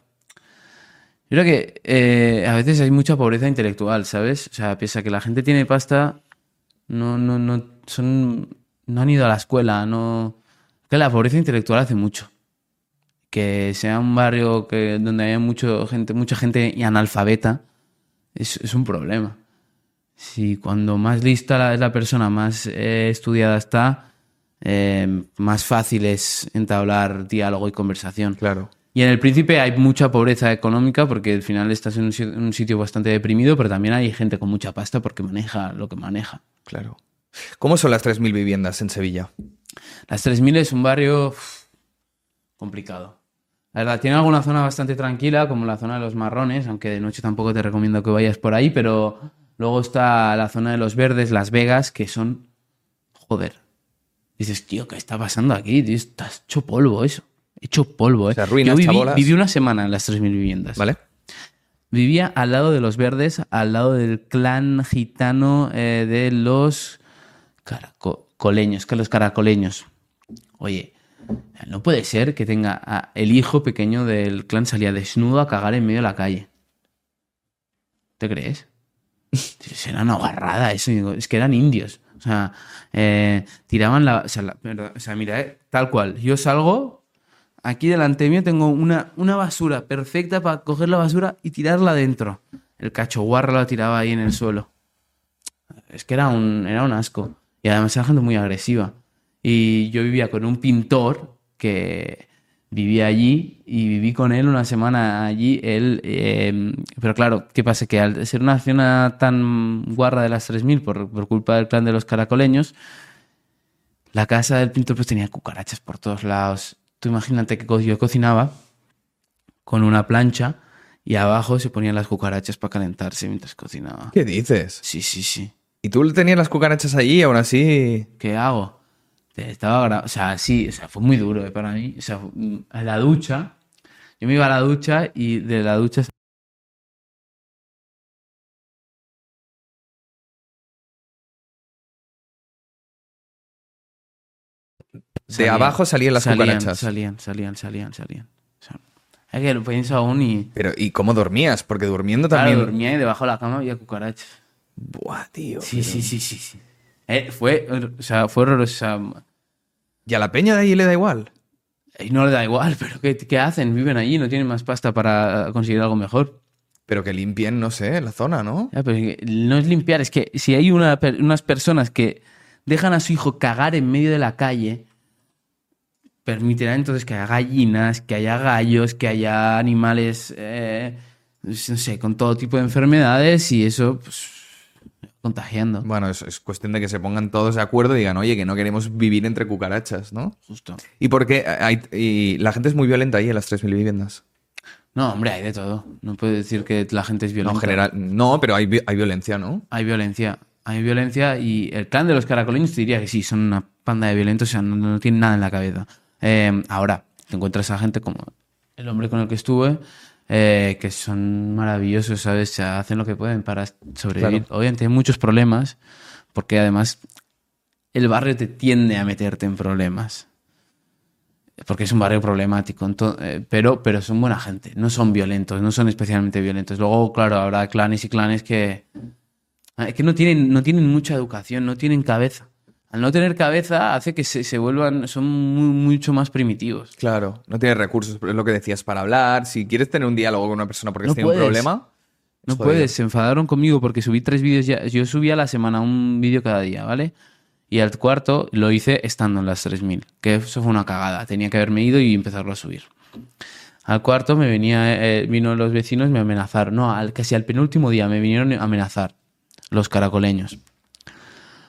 Yo creo que eh, a veces hay mucha pobreza intelectual, ¿sabes? O sea, piensa que la gente tiene pasta, no, no, no, son, no han ido a la escuela, no... Que la pobreza intelectual hace mucho. Que sea un barrio que, donde haya mucho gente, mucha gente y analfabeta, es, es un problema. Si cuando más lista la- es la persona, más eh, estudiada está, eh, más fácil es entablar diálogo y conversación. Claro. Y en el Príncipe hay mucha pobreza económica porque al final estás en un, un sitio bastante deprimido, pero también hay gente con mucha pasta porque maneja lo que maneja. Claro. ¿Cómo son las 3.000 viviendas en Sevilla? Las 3000 es un barrio complicado. La verdad, tiene alguna zona bastante tranquila, como la zona de los marrones, aunque de noche tampoco te recomiendo que vayas por ahí, pero luego está la zona de los verdes, Las Vegas, que son... Joder. Dices, tío, ¿qué está pasando aquí? Tío, está hecho polvo eso. Hecho polvo, ¿eh? sea, ruinas, Yo viví, chabolas. viví una semana en las 3.000 viviendas. ¿Vale? Vivía al lado de los verdes, al lado del clan gitano eh, de los caracoleños, que los caracoleños. Oye, no puede ser que tenga el hijo pequeño del clan salía desnudo a cagar en medio de la calle. ¿Te crees? *laughs* Era una guarrada eso. es que eran indios. O sea, eh, tiraban la... O sea, la- mira, eh, tal cual. Yo salgo, aquí delante mío tengo una, una basura perfecta para coger la basura y tirarla dentro. El cacho guarra lo tiraba ahí en el suelo. Es que era un, era un asco. Y además era gente muy agresiva. Y yo vivía con un pintor que vivía allí y viví con él una semana allí. Él, eh, pero claro, ¿qué pasa? Que al ser una zona tan guarra de las 3000 por, por culpa del clan de los caracoleños, la casa del pintor pues tenía cucarachas por todos lados. Tú imagínate que yo cocinaba con una plancha y abajo se ponían las cucarachas para calentarse mientras cocinaba. ¿Qué dices? Sí, sí, sí. ¿Y tú tenías las cucarachas allí aún así? ¿Qué hago? Estaba o sea, sí, o sea, fue muy duro eh, para mí. O sea, mm, a la ducha, yo me iba a la ducha y de la ducha De salían- abajo salían las salían, cucarachas. Salían, salían, salían, salían. O sea, es que lo pienso aún y... Pero, ¿y cómo dormías? Porque durmiendo Claro, también. dormía y debajo de la cama había cucarachas. Buah, tío. Sí, sí, sí, sí, sí. Eh, fue, o sea, fue horroroso. Y a la peña de ahí le da igual. y no le da igual, *laughs* pero ¿qué, qué hacen? Viven allí, no tienen más pasta para conseguir algo mejor. Pero que limpien, no sé, la zona, ¿no? Ya, pero no es limpiar, es que si hay una unas personas que dejan a su hijo cagar en medio de la calle, permitirá entonces que haya gallinas, que haya gallos, que haya animales, eh, no sé, con todo tipo de enfermedades y eso, pues, contagiando. Bueno, es, es cuestión de que se pongan todos de acuerdo y digan, oye, que no queremos vivir entre cucarachas, ¿no? Justo. Y porque hay, y la gente es muy violenta ahí en las 3.000 viviendas. No, hombre, hay de todo. No puedo decir que la gente es No, violenta. en general, no, pero hay, hay violencia, ¿no? Hay violencia. Hay violencia y el clan de los caracoleños te diría que sí, son una panda de violentos, o sea, no, no tienen nada en la cabeza. Eh, ahora, te encuentras a gente como el hombre con el que estuve, eh, que son maravillosos, ¿sabes? O sea, hacen lo que pueden para sobrevivir. Obviamente hay muchos problemas, porque además el barrio te tiende a meterte en problemas. Porque es un barrio problemático, eh, pero, pero son buena gente, no son violentos, no son especialmente violentos. Luego, claro, habrá clanes y clanes que, Es que no tienen, no tienen mucha educación, no tienen cabeza. Al no tener cabeza hace que se, se vuelvan, son muy- mucho más primitivos. Claro, no tienes recursos, es lo que decías, para hablar. Si quieres tener un diálogo con una persona porque No tiene un problema, No es jodido. puedes, se enfadaron conmigo porque subí tres vídeos ya. Yo subía a la semana un vídeo cada día, ¿vale? Y al cuarto lo hice estando en las 3000, que eso fue una cagada. Tenía que haberme ido y empezarlo a subir. Al cuarto me venía, eh, vino los vecinos y me amenazaron. No, al, casi al penúltimo día me vinieron a amenazar los caracoleños.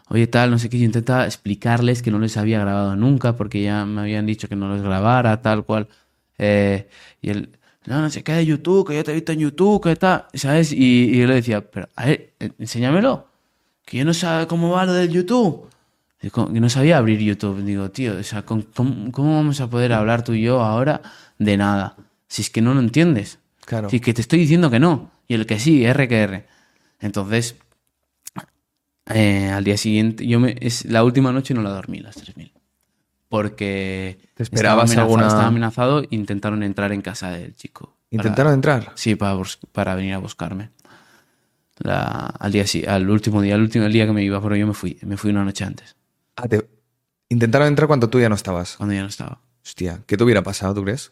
Oye, tal, no sé qué. Yo intentaba explicarles que no les había grabado nunca porque ya me habían dicho que no los grabara, tal cual. Eh, y él, no, no sé qué de YouTube, que yo te he visto en YouTube, que tal, ¿sabes? Y, y yo le decía, pero, a ver, enséñamelo, que yo no sé cómo va lo del YouTube. Que no sabía abrir YouTube. Digo, tío, o sea, ¿con- ¿cómo, cómo vamos a poder hablar tú y yo ahora de nada? Si es que no lo entiendes. Claro. Si es que te estoy diciendo que no. Y el que sí, R que R. Entonces, eh, al día siguiente, yo me, es, la última noche no la dormí, las 3000. Porque ¿Te esperabas estaba amenazado, alguna- estaba amenazado, intentaron entrar en casa del chico. Para- intentaron entrar. Sí, para, para venir a buscarme. La- al día sí, al último día, al último día que me iba, pero yo me fui, me fui una noche antes, Ah, te- Intentaron entrar cuando tú ya no estabas. cuando ya no estaba. Hostia, ¿qué te hubiera pasado, tú crees?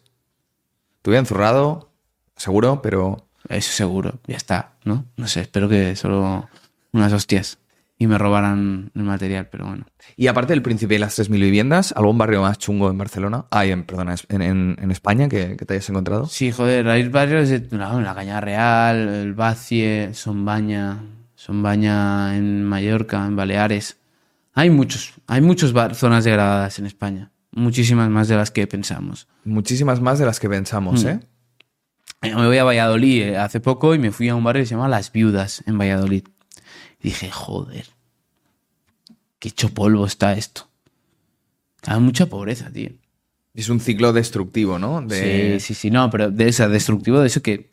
Te hubiera encerrado, seguro, pero... Eso seguro, ya está, ¿no? No sé, espero que solo unas hostias y me robaran el material, pero bueno. Y aparte del Príncipe y las 3.000 viviendas, ¿algún barrio más chungo en Barcelona? Ah, en, perdona, en, en- en España que, que te hayas encontrado? Sí, joder, hay barrios de no, la Caña Real, el Bacie, Sonbaña, Sonbaña en Mallorca, en Baleares. Hay muchos, hay muchas zonas degradadas en España, muchísimas más de las que pensamos. Muchísimas más de las que pensamos, Mm. ¿eh? Eh, Me voy a Valladolid eh, hace poco y me fui a un barrio que se llama Las Viudas en Valladolid. Dije, joder, qué hecho polvo está esto. Hay mucha pobreza, tío. Es un ciclo destructivo, ¿no? De... Sí, sí, sí, no, pero de esa, destructivo de eso que.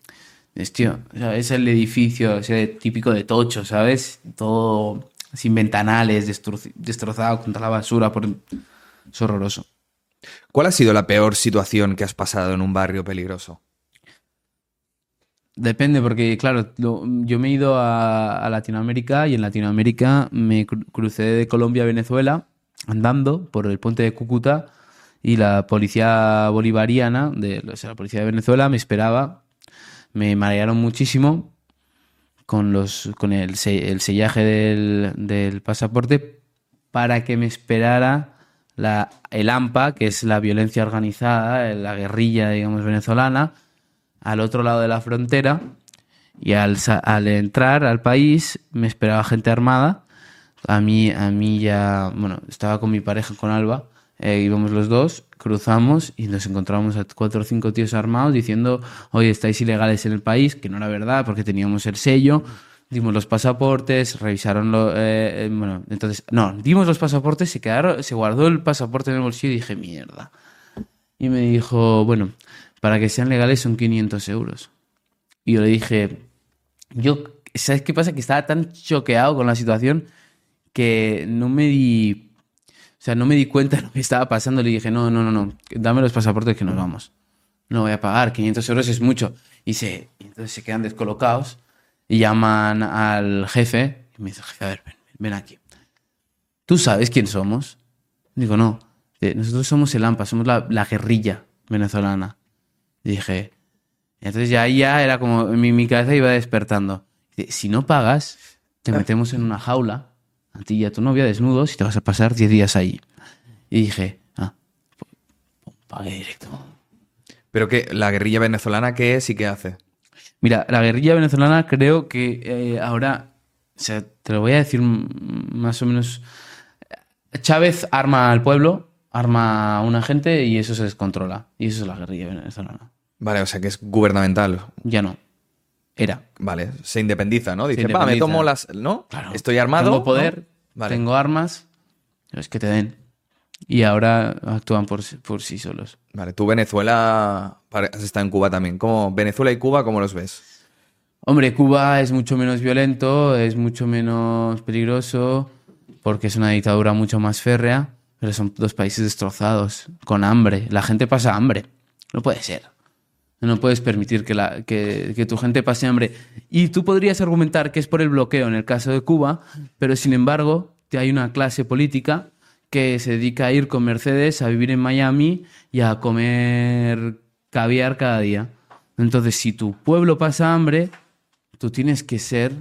Es, tío, o sea, es el edificio ese típico de tocho, ¿sabes? Todo sin ventanales, destrozado contra la basura. Por... Es horroroso. ¿Cuál ha sido la peor situación que has pasado en un barrio peligroso? Depende, porque claro, yo me he ido a, Latinoamérica y en Latinoamérica me cru- crucé de Colombia a Venezuela andando por el puente de Cúcuta y la policía bolivariana, de, o sea, la policía de Venezuela me esperaba, me marearon muchísimo con, los, con el, el sellaje del, pasaporte para que me esperara el AMPA, que es la violencia organizada, la guerrilla, digamos, venezolana, al otro lado de la frontera y al, al entrar al país me esperaba gente armada. A mí, a mí ya, bueno, estaba con mi pareja, con Alba, eh, íbamos los dos, cruzamos y nos encontramos a cuatro o cinco tíos armados diciendo, oye, estáis ilegales en el país, que no era verdad porque teníamos el sello. Dimos los pasaportes, revisaron lo, eh, eh, bueno, entonces, no, dimos los pasaportes, se quedaron, se guardó el pasaporte en el bolsillo y dije, mierda. Y me dijo, bueno, para que sean legales son 500 euros. Y yo le dije, yo, ¿sabes qué pasa? Que estaba tan choqueado con la situación que no me di, o sea, no me di cuenta de lo que estaba pasando. Le dije, no, no, no, no, dame los pasaportes que nos vamos. No voy a pagar, 500 euros es mucho. Y, se, entonces se quedan descolocados y llaman al jefe y me dice, jefe, a ver, ven, ven aquí. ¿tú sabes quién somos? Digo, no, Dice, nosotros somos el AMPA, somos la, la guerrilla venezolana. Dije, entonces ya ahí ya era como, mi, mi cabeza iba despertando. Dice, si no pagas, te metemos en una jaula, a ti y a tu novia desnudos, y te vas a pasar 10 días ahí. Y dije, ah, pues, pagué directo. Pero que la guerrilla venezolana, ¿qué es y qué hace? Mira, la guerrilla venezolana creo que eh, ahora, o sea, te lo voy a decir más o menos. Chávez arma al pueblo, arma a una gente y eso se descontrola. Y eso es la guerrilla venezolana. Vale, o sea que es gubernamental. Ya no. Era. Vale, se independiza, ¿no? Dice, va, me tomo las. ¿No? Claro. Estoy armado. Tengo ¿no? poder, Vale. tengo armas, es que te den. Y ahora actúan por, sí- por sí solos. Vale, tú Venezuela estado en Cuba también. ¿Cómo, Venezuela y Cuba, ¿cómo los ves? Hombre, Cuba es mucho menos violento, es mucho menos peligroso, porque es una dictadura mucho más férrea, pero son dos países destrozados, con hambre. La gente pasa hambre. No puede ser. No puedes permitir que, tu gente pase hambre. Y tú podrías argumentar que es por el bloqueo en el caso de Cuba, pero sin embargo, hay una clase política que se dedica a ir con Mercedes, a vivir en Miami y a comer caviar cada día. Entonces, si tu pueblo pasa hambre, tú tienes que ser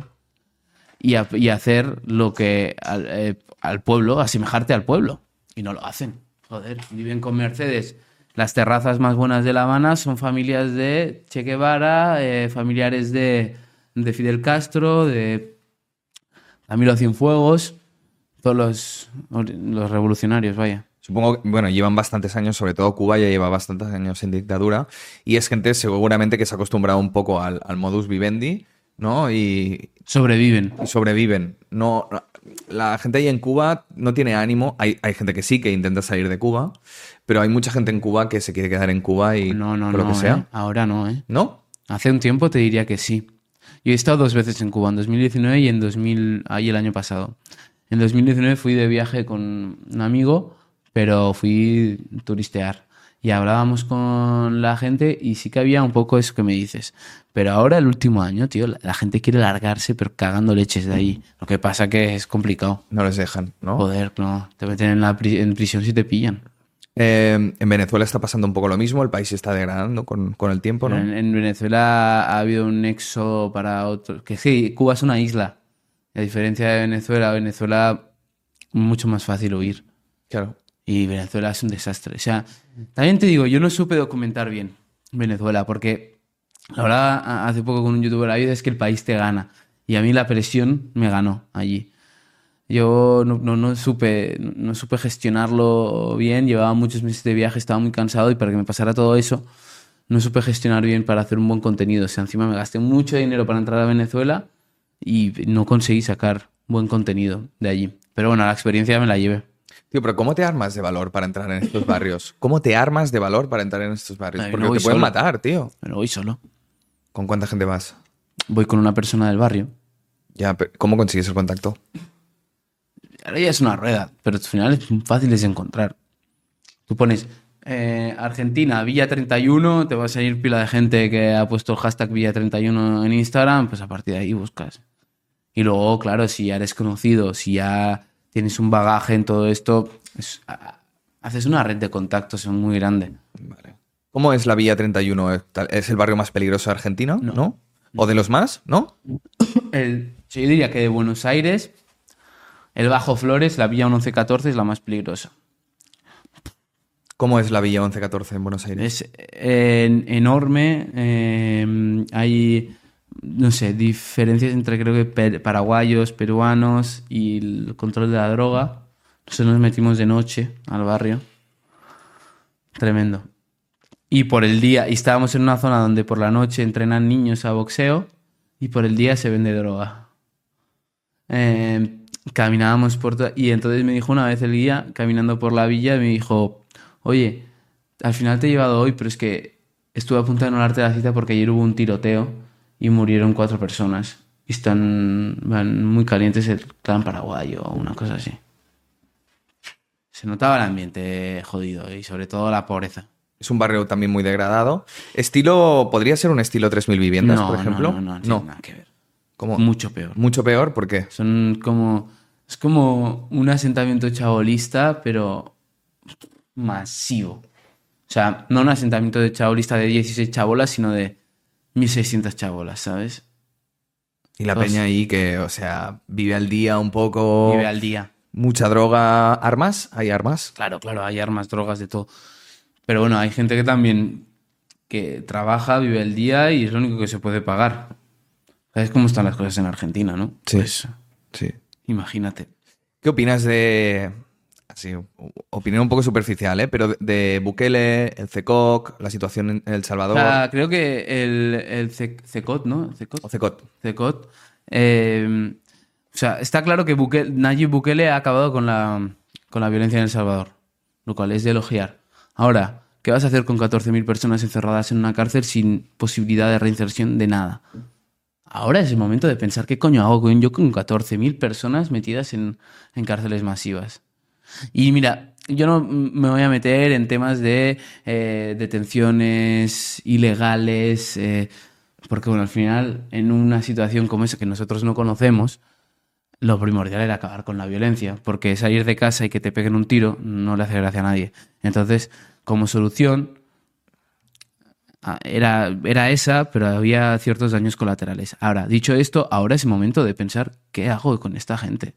y hacer lo que al, eh, al pueblo, asemejarte al pueblo. Y no lo hacen. Joder, viven con Mercedes. Las terrazas más buenas de La Habana son familias de Che Guevara, eh, familiares de, de Fidel Castro, de Camilo Cienfuegos, todos los, los revolucionarios, vaya. Supongo que, bueno, llevan bastantes años, sobre todo Cuba ya lleva bastantes años en dictadura, y es gente seguramente que se ha acostumbrado un poco al, al modus vivendi, ¿no? Y, Sobreviven. y sobreviven. No, no- la gente ahí en Cuba no tiene ánimo. Hay, hay gente que sí que intenta salir de Cuba, pero hay mucha gente en Cuba que se quiere quedar en Cuba y No, no, por no. lo que sea. ¿eh? Ahora no, ¿eh? ¿No? Hace un tiempo te diría que sí. Yo he estado dos veces en Cuba, en 2019 y en 2000, ahí el año pasado. En 2019 fui de viaje con un amigo, pero fui turistear. Y hablábamos con la gente y sí que había un poco eso que me dices. Pero ahora, el último año, tío, la, la gente quiere largarse, pero cagando leches de ahí. Lo que pasa que es complicado. No les dejan, ¿no? Joder, no. Te meten en, la pri- en prisión si te pillan. Eh, en Venezuela está pasando un poco lo mismo, el país se está degradando con, con el tiempo, ¿no? En, en Venezuela ha habido un nexo para otros. Que sí, Cuba es una isla. A diferencia de Venezuela, Venezuela mucho más fácil huir. Claro. Y Venezuela es un desastre. O sea, también te digo, yo no supe documentar bien Venezuela, porque la verdad, hace poco con un youtuber ahí es que el país te gana. Y a mí la presión me ganó allí. Yo no, supe, no supe gestionarlo bien, llevaba muchos meses de viaje, estaba muy cansado y para que me pasara todo eso, no supe gestionar bien para hacer un buen contenido. O sea, encima me gasté mucho dinero para entrar a Venezuela y no conseguí sacar buen contenido de allí. Pero bueno, la experiencia me la llevé. Tío, pero ¿cómo te armas de valor para entrar en estos barrios? ¿Cómo te armas de valor para entrar en estos barrios? Porque no te pueden solo. matar, tío. Pero voy solo. ¿Con cuánta gente vas? Voy con una persona del barrio. Ya, pero ¿cómo consigues el contacto? Ahora ya es una rueda, pero al final es fácil de encontrar. Tú pones eh, Argentina, Villa 31, te va a salir pila de gente que ha puesto el hashtag Villa 31 en Instagram, pues a partir de ahí buscas. Y luego, claro, si ya eres conocido, si ya tienes un bagaje en todo esto, es- haces una red de contactos muy grande. Vale. ¿Cómo es la Villa 31? ¿Es el barrio más peligroso de Argentina? No. ¿No? ¿O de los más? ¿No? *coughs* El, yo diría que de Buenos Aires, el Bajo Flores, la Villa 1114 es la más peligrosa. ¿Cómo es la Villa 1114 en Buenos Aires? Es eh, enorme. eh, hay, no sé, diferencias entre creo que paraguayos, peruanos y el control de la droga. Nosotros nos metimos de noche al barrio. Tremendo. Y por el día, y estábamos en una zona donde por la noche entrenan niños a boxeo y por el día se vende droga. Eh, caminábamos por y entonces me dijo una vez el guía caminando por la villa me dijo oye al final te he llevado hoy pero es que estuve a punto de no darte la cita porque ayer hubo un tiroteo y murieron cuatro personas y están van muy calientes el clan paraguayo o una cosa así se notaba el ambiente jodido y sobre todo la pobreza Es un barrio también muy degradado. Estilo, ¿podría ser un estilo 3.000 viviendas, no, por no, ejemplo? no, no, no tiene nada que ver ¿Cómo? mucho peor Mucho peor, ¿por qué? Son como. Es como un asentamiento chabolista, pero masivo. O sea, no un asentamiento de chabolista de 16 chabolas, sino de 1600 chabolas, ¿sabes? Y la peña ahí que, o sea, vive al día un poco. Vive al día. Mucha droga, armas, hay armas. Claro, claro, hay armas, drogas, de todo. Pero bueno, hay gente que también que trabaja, vive el día y es lo único que se puede pagar. ¿Sabes cómo están las cosas en Argentina, no? Sí. Pues Sí. imagínate. ¿Qué opinas de. Así, opinión un poco superficial, ¿eh? Pero de- Bukele, el CECOC, la situación en El O Salvador. sea, creo que el, el Ce- CECOT, ¿no? CECOT. O CECOT. CECOT. eh, o sea, está claro que Bukele- Nayib Bukele ha acabado con la, con la violencia en El Salvador, lo cual es de elogiar. Ahora, ¿qué vas a hacer con 14.000 personas encerradas en una cárcel sin posibilidad de reinserción de nada? Ahora es el momento de pensar qué coño hago yo con 14.000 personas metidas en, en cárceles masivas. Y mira, yo no me voy a meter en temas de eh, detenciones ilegales, eh, porque bueno, al final, en una situación como esa que nosotros no conocemos, lo primordial era acabar con la violencia, porque salir de casa y que te peguen un tiro no le hace gracia a nadie. Entonces, como solución, ah, era, era esa, pero había ciertos daños colaterales. Ahora, dicho esto, ahora es el momento de pensar qué hago con esta gente.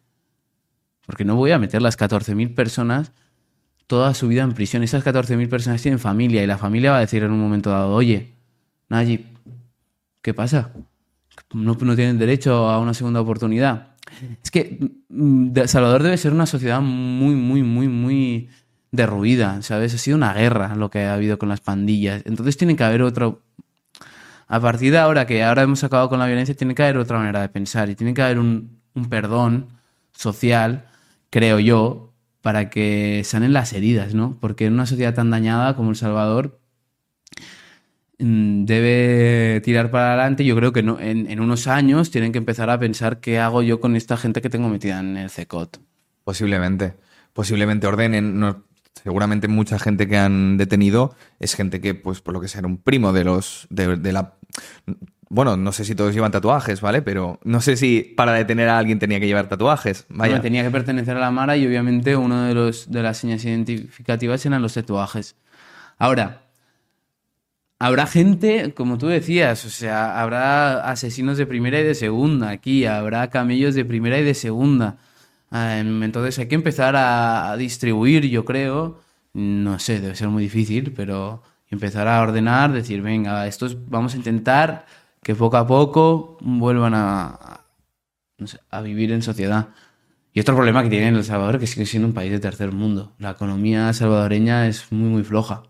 Porque no voy a meter las 14.000 personas toda su vida en prisión. Esas 14.000 personas tienen familia y la familia va a decir en un momento dado, oye, Nayib, ¿qué pasa? No, tienen derecho a una segunda oportunidad. Es que mm, Salvador debe ser una sociedad muy, muy, muy, muy derruida, ¿sabes? Ha sido una guerra lo que ha habido con las pandillas. Entonces tiene que haber otro... A partir de ahora, que ahora hemos acabado con la violencia, tiene que haber otra manera de pensar y tiene que haber un perdón social, creo yo, para que sanen las heridas, ¿no? Porque en una sociedad tan dañada como El Salvador mm, debe tirar para adelante. Yo creo que no, en, unos años tienen que empezar a pensar qué hago yo con esta gente que tengo metida en el CECOT. Posiblemente. Posiblemente ordenen. seguramente mucha gente que han detenido es gente que, pues, por lo que sea, era un primo de los. de la. Bueno, no sé si todos llevan tatuajes, ¿vale? Pero no sé si para detener a alguien tenía que llevar tatuajes. Vaya. Bueno, tenía que pertenecer a la Mara y obviamente uno de los de las señas identificativas eran los tatuajes. Ahora, habrá gente, como tú decías, o sea, habrá asesinos de primera y de segunda aquí, habrá camellos de primera y de segunda. Em, Entonces hay que empezar a, a distribuir, yo creo. No sé, debe ser muy difícil, pero empezar a ordenar, decir, venga, estos vamos a intentar que poco a poco vuelvan a, vivir en sociedad. Y otro problema que tiene El Salvador que sigue siendo un país de tercer mundo. La economía salvadoreña es muy, muy floja.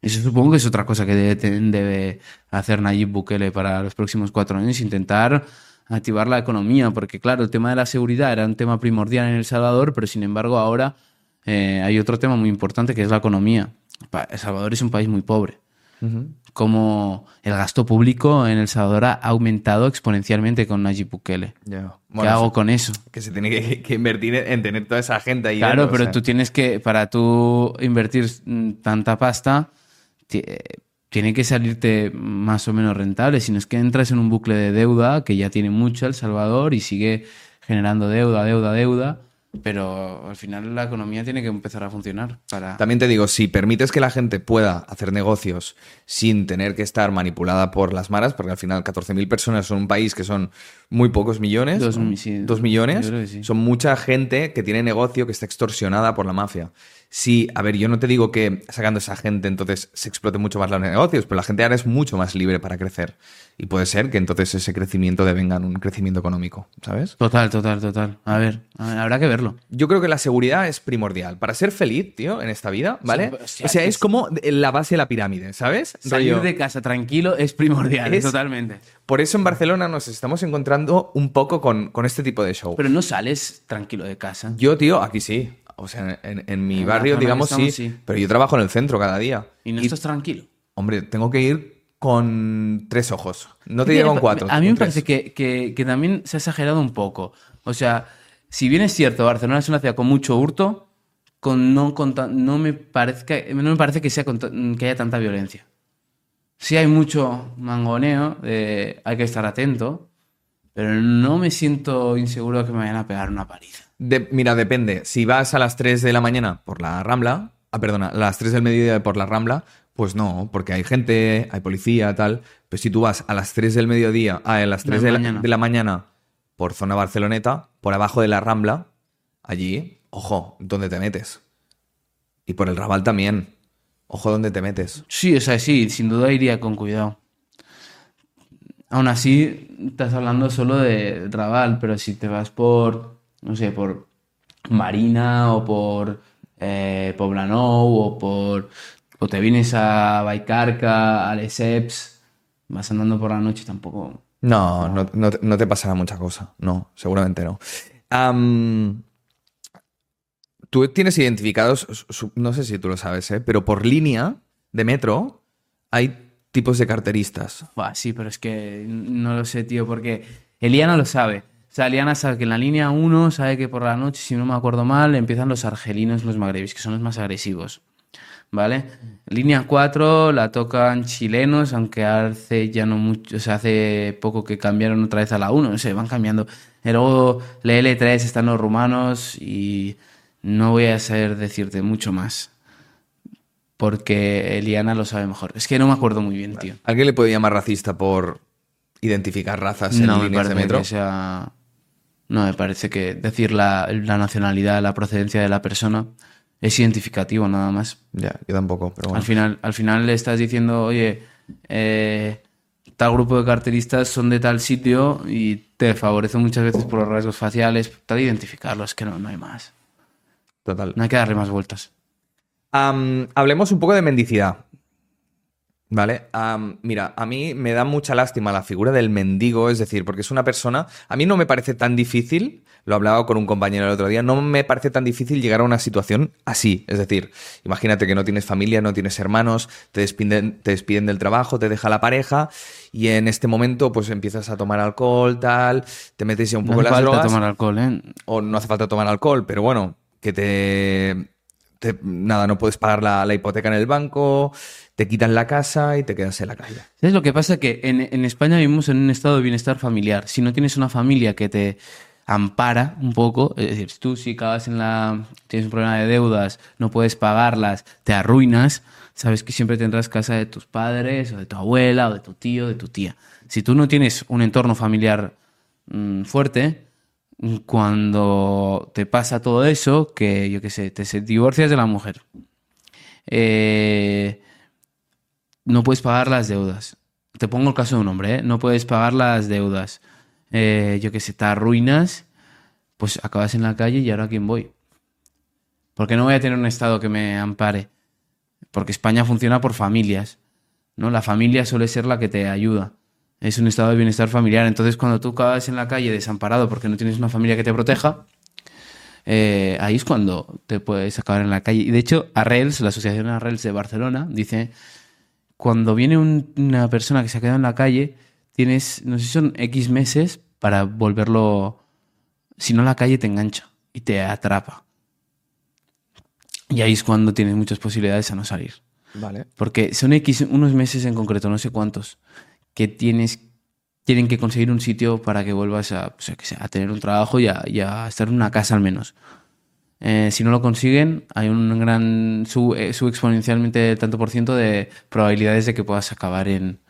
Eso supongo que es otra cosa que debe, hacer Nayib Bukele para los próximos cuatro años, intentar activar la economía, porque claro, el tema de la seguridad era un tema primordial en El Salvador, pero sin embargo ahora eh, hay otro tema muy importante que es la economía. El Salvador es un país muy pobre. Como el gasto público en El Salvador ha aumentado exponencialmente con Nayib Bukele. ¿Qué hago con eso? Que se tiene que, *laughs* que invertir en tener toda esa gente ahí. Claro, dentro, o pero sea. tú tienes que, para tú invertir mm, tanta pasta, eh, tiene que salirte más o menos rentable. Si no es que entras en un bucle de deuda que ya tiene mucho El Salvador y sigue generando deuda, deuda, deuda. Pero al final la economía tiene que empezar a funcionar para... También te digo, si permites que la gente pueda hacer negocios sin tener que estar manipulada por las maras, porque al final 14.000 personas son un país que son muy pocos millones, Dos millones, sí. son mucha gente que tiene negocio, que está extorsionada por la mafia. Sí, a ver, yo no te digo que sacando esa gente entonces se explote mucho más los negocios, pero la gente ahora es mucho más libre para crecer. Y puede ser que entonces ese crecimiento devenga en un crecimiento económico, ¿sabes? Total, total, total. A ver, a ver, habrá que verlo. Yo creo que la seguridad es primordial. Para ser feliz, tío, en esta vida, ¿vale? Sí, o sea, es como la base de la pirámide, ¿sabes? Salir Rollo- de casa tranquilo es primordial, Es- totalmente. Por eso en Barcelona nos estamos encontrando un poco con, con este tipo de show. Pero no sales tranquilo de casa. yo, tío, aquí sí. O sea, en, en mi En barrio, digamos, sí, estamos, sí. Pero yo trabajo en el centro cada día. Y no estás tranquilo. Hombre, tengo que ir con tres ojos. No te digo con cuatro. A mí me tres. parece que, que- que también se ha exagerado un poco. O sea, si bien es cierto, Barcelona es una ciudad con mucho hurto, con no, con no, me, parezca, no me parece que, sea que haya tanta violencia. Sí hay mucho mangoneo, eh, hay que estar atento, pero no me siento inseguro de que me vayan a pegar una paliza. De- mira, depende. Si vas a las 3 de la mañana por la Rambla, ah, perdona, a las 3 del mediodía por la Rambla, pues no, porque hay gente, hay policía, tal. Pero si tú vas a las 3 del mediodía, ah, a las De 3 de la, mañana. de la mañana por zona Barceloneta, por abajo de la Rambla, allí, ojo, ¿dónde te metes? Y por el Raval también. Ojo, ¿dónde te metes? Sí, o sea, sí, sin duda iría con cuidado. Aún así, estás hablando solo de Raval, pero si te vas por, no sé, por Marina o por eh, Poblenou o por... o te vienes a Baicarca, a Lesseps, vas andando por la noche tampoco... No, no, no te- no te pasará mucha cosa. No, seguramente no. Tú tienes identificados, no sé si tú lo sabes, ¿eh? pero por línea de metro hay tipos de carteristas. Buah, sí, pero es que no lo sé, tío, porque Eliana lo sabe. O sea, Eliana sabe que en la línea 1 sabe que por la noche, si no me acuerdo mal, empiezan los argelinos, los magrebis, que son los más agresivos. ¿Vale? Línea 4 la tocan chilenos, aunque hace ya no mucho, o sea, hace poco que cambiaron otra vez a la 1, no sé, van cambiando. Y luego la L3 están los rumanos y no voy a saber decirte mucho más. Porque Eliana lo sabe mejor. Es que no me acuerdo muy bien, tío. ¿Alguien le puede llamar racista por identificar razas en No me líneas de metro? que sea... No, me parece que decir la, la nacionalidad, la procedencia de la persona es identificativo nada más. Ya, yo tampoco, pero bueno. Al, final, al final le estás diciendo, oye, eh, tal grupo de carteristas son de tal sitio y te favorece muchas veces por los rasgos faciales, tal identificarlos, que no, no hay más. Total. No hay que darle más vueltas. Hablemos un poco de mendicidad. ¿Vale? Mira, a mí me da mucha lástima la figura del mendigo, es decir, porque es una persona. A mí no me parece tan difícil, lo hablaba con un compañero el otro día, no me parece tan difícil llegar a una situación así. Es decir, imagínate que no tienes familia, no tienes hermanos, te despiden, te despiden del trabajo, te deja la pareja y en este momento pues empiezas a tomar alcohol, tal, te metes ya un No poco hace en las falta drogas tomar alcohol, ¿eh? o no hace falta tomar alcohol, pero bueno, que te, nada, no puedes pagar la, hipoteca en el banco, te quitan la casa y te quedas en la calle. ¿Sabes lo que pasa? Que en, en España vivimos en un estado de bienestar familiar. Si no tienes una familia que te ampara un poco, es decir, tú si acabas en la... tienes un problema de deudas, no puedes pagarlas, te arruinas, sabes que siempre tendrás casa de tus padres, o de tu abuela, o de tu tío, de tu tía. Si tú no tienes un entorno familiar mm, fuerte, cuando te pasa todo eso, que yo qué sé, te divorcias de la mujer, eh, no puedes pagar las deudas. Te pongo el caso de un hombre, ¿eh? No puedes pagar las deudas. Eh, yo qué sé, te arruinas, pues acabas en la calle y ahora a quién voy. Porque no voy a tener un Estado que me ampare. Porque España funciona por familias. ¿no? La familia suele ser la que te ayuda. Es un estado de bienestar familiar. Entonces, cuando tú acabas en la calle desamparado porque no tienes una familia que te proteja, eh, ahí es cuando te puedes acabar en la calle. Y de hecho, Arrels, la Asociación Arrels de Barcelona, dice, cuando viene un- una persona que se ha quedado en la calle, tienes, no sé si son X meses para volverlo, si no la calle te engancha y te atrapa. Y ahí es cuando tienes muchas posibilidades a no salir. Vale. Porque son X, unos meses en concreto, no sé cuántos, que tienes, tienen que conseguir un sitio para que vuelvas a, pues, tener un trabajo y a, estar en una casa al menos. Eh, si no lo consiguen, hay un gran, sube, sube exponencialmente tanto por ciento de probabilidades de que puedas acabar en,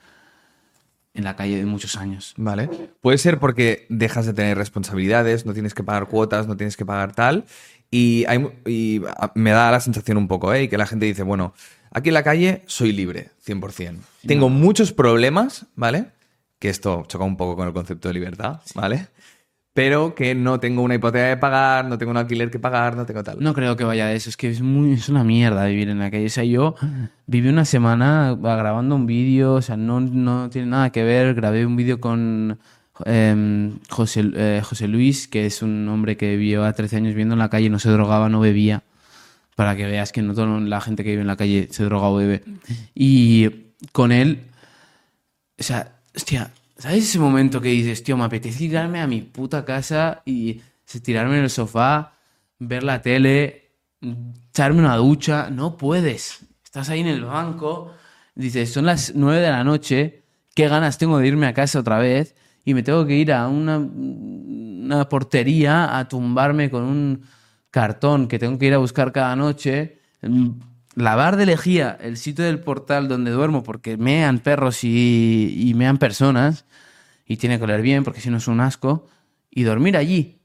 en la calle de muchos años. Vale. Puede ser porque dejas de tener responsabilidades, no tienes que pagar cuotas, no tienes que pagar tal. Y, y a- me da la sensación un poco, ¿eh? Y que la gente dice, bueno, aquí en la calle soy libre, 100%. Tengo muchos problemas, ¿vale? Que esto choca un poco con el concepto de libertad, ¿vale? Pero que no tengo una hipoteca que pagar, no tengo un alquiler que pagar, no tengo tal. No creo que vaya de eso, es que es, muy, es una mierda vivir en la calle. O sea, yo viví una semana grabando un vídeo, o sea, no, no tiene nada que ver. Grabé un vídeo con em, José, eh, José Luis, que es un hombre que lleva 13 años viviendo en la calle, no se drogaba, no bebía. Para que veas que no toda la gente que vive en la calle se droga o bebe. Y con él, o sea, hostia, ¿sabes ese momento que dices, tío, me apetece irme a mi puta casa y tirarme en el sofá, ver la tele, echarme una ducha? No puedes. Estás ahí en el banco, dices, son las nueve de la noche, qué ganas tengo de irme a casa otra vez y me tengo que ir a una, una portería a tumbarme con un cartón que tengo que ir a buscar cada noche. Mm, Lavar de lejía el sitio del portal donde duermo porque mean perros y, y mean personas y tiene que oler bien porque si no es un asco. Y dormir allí.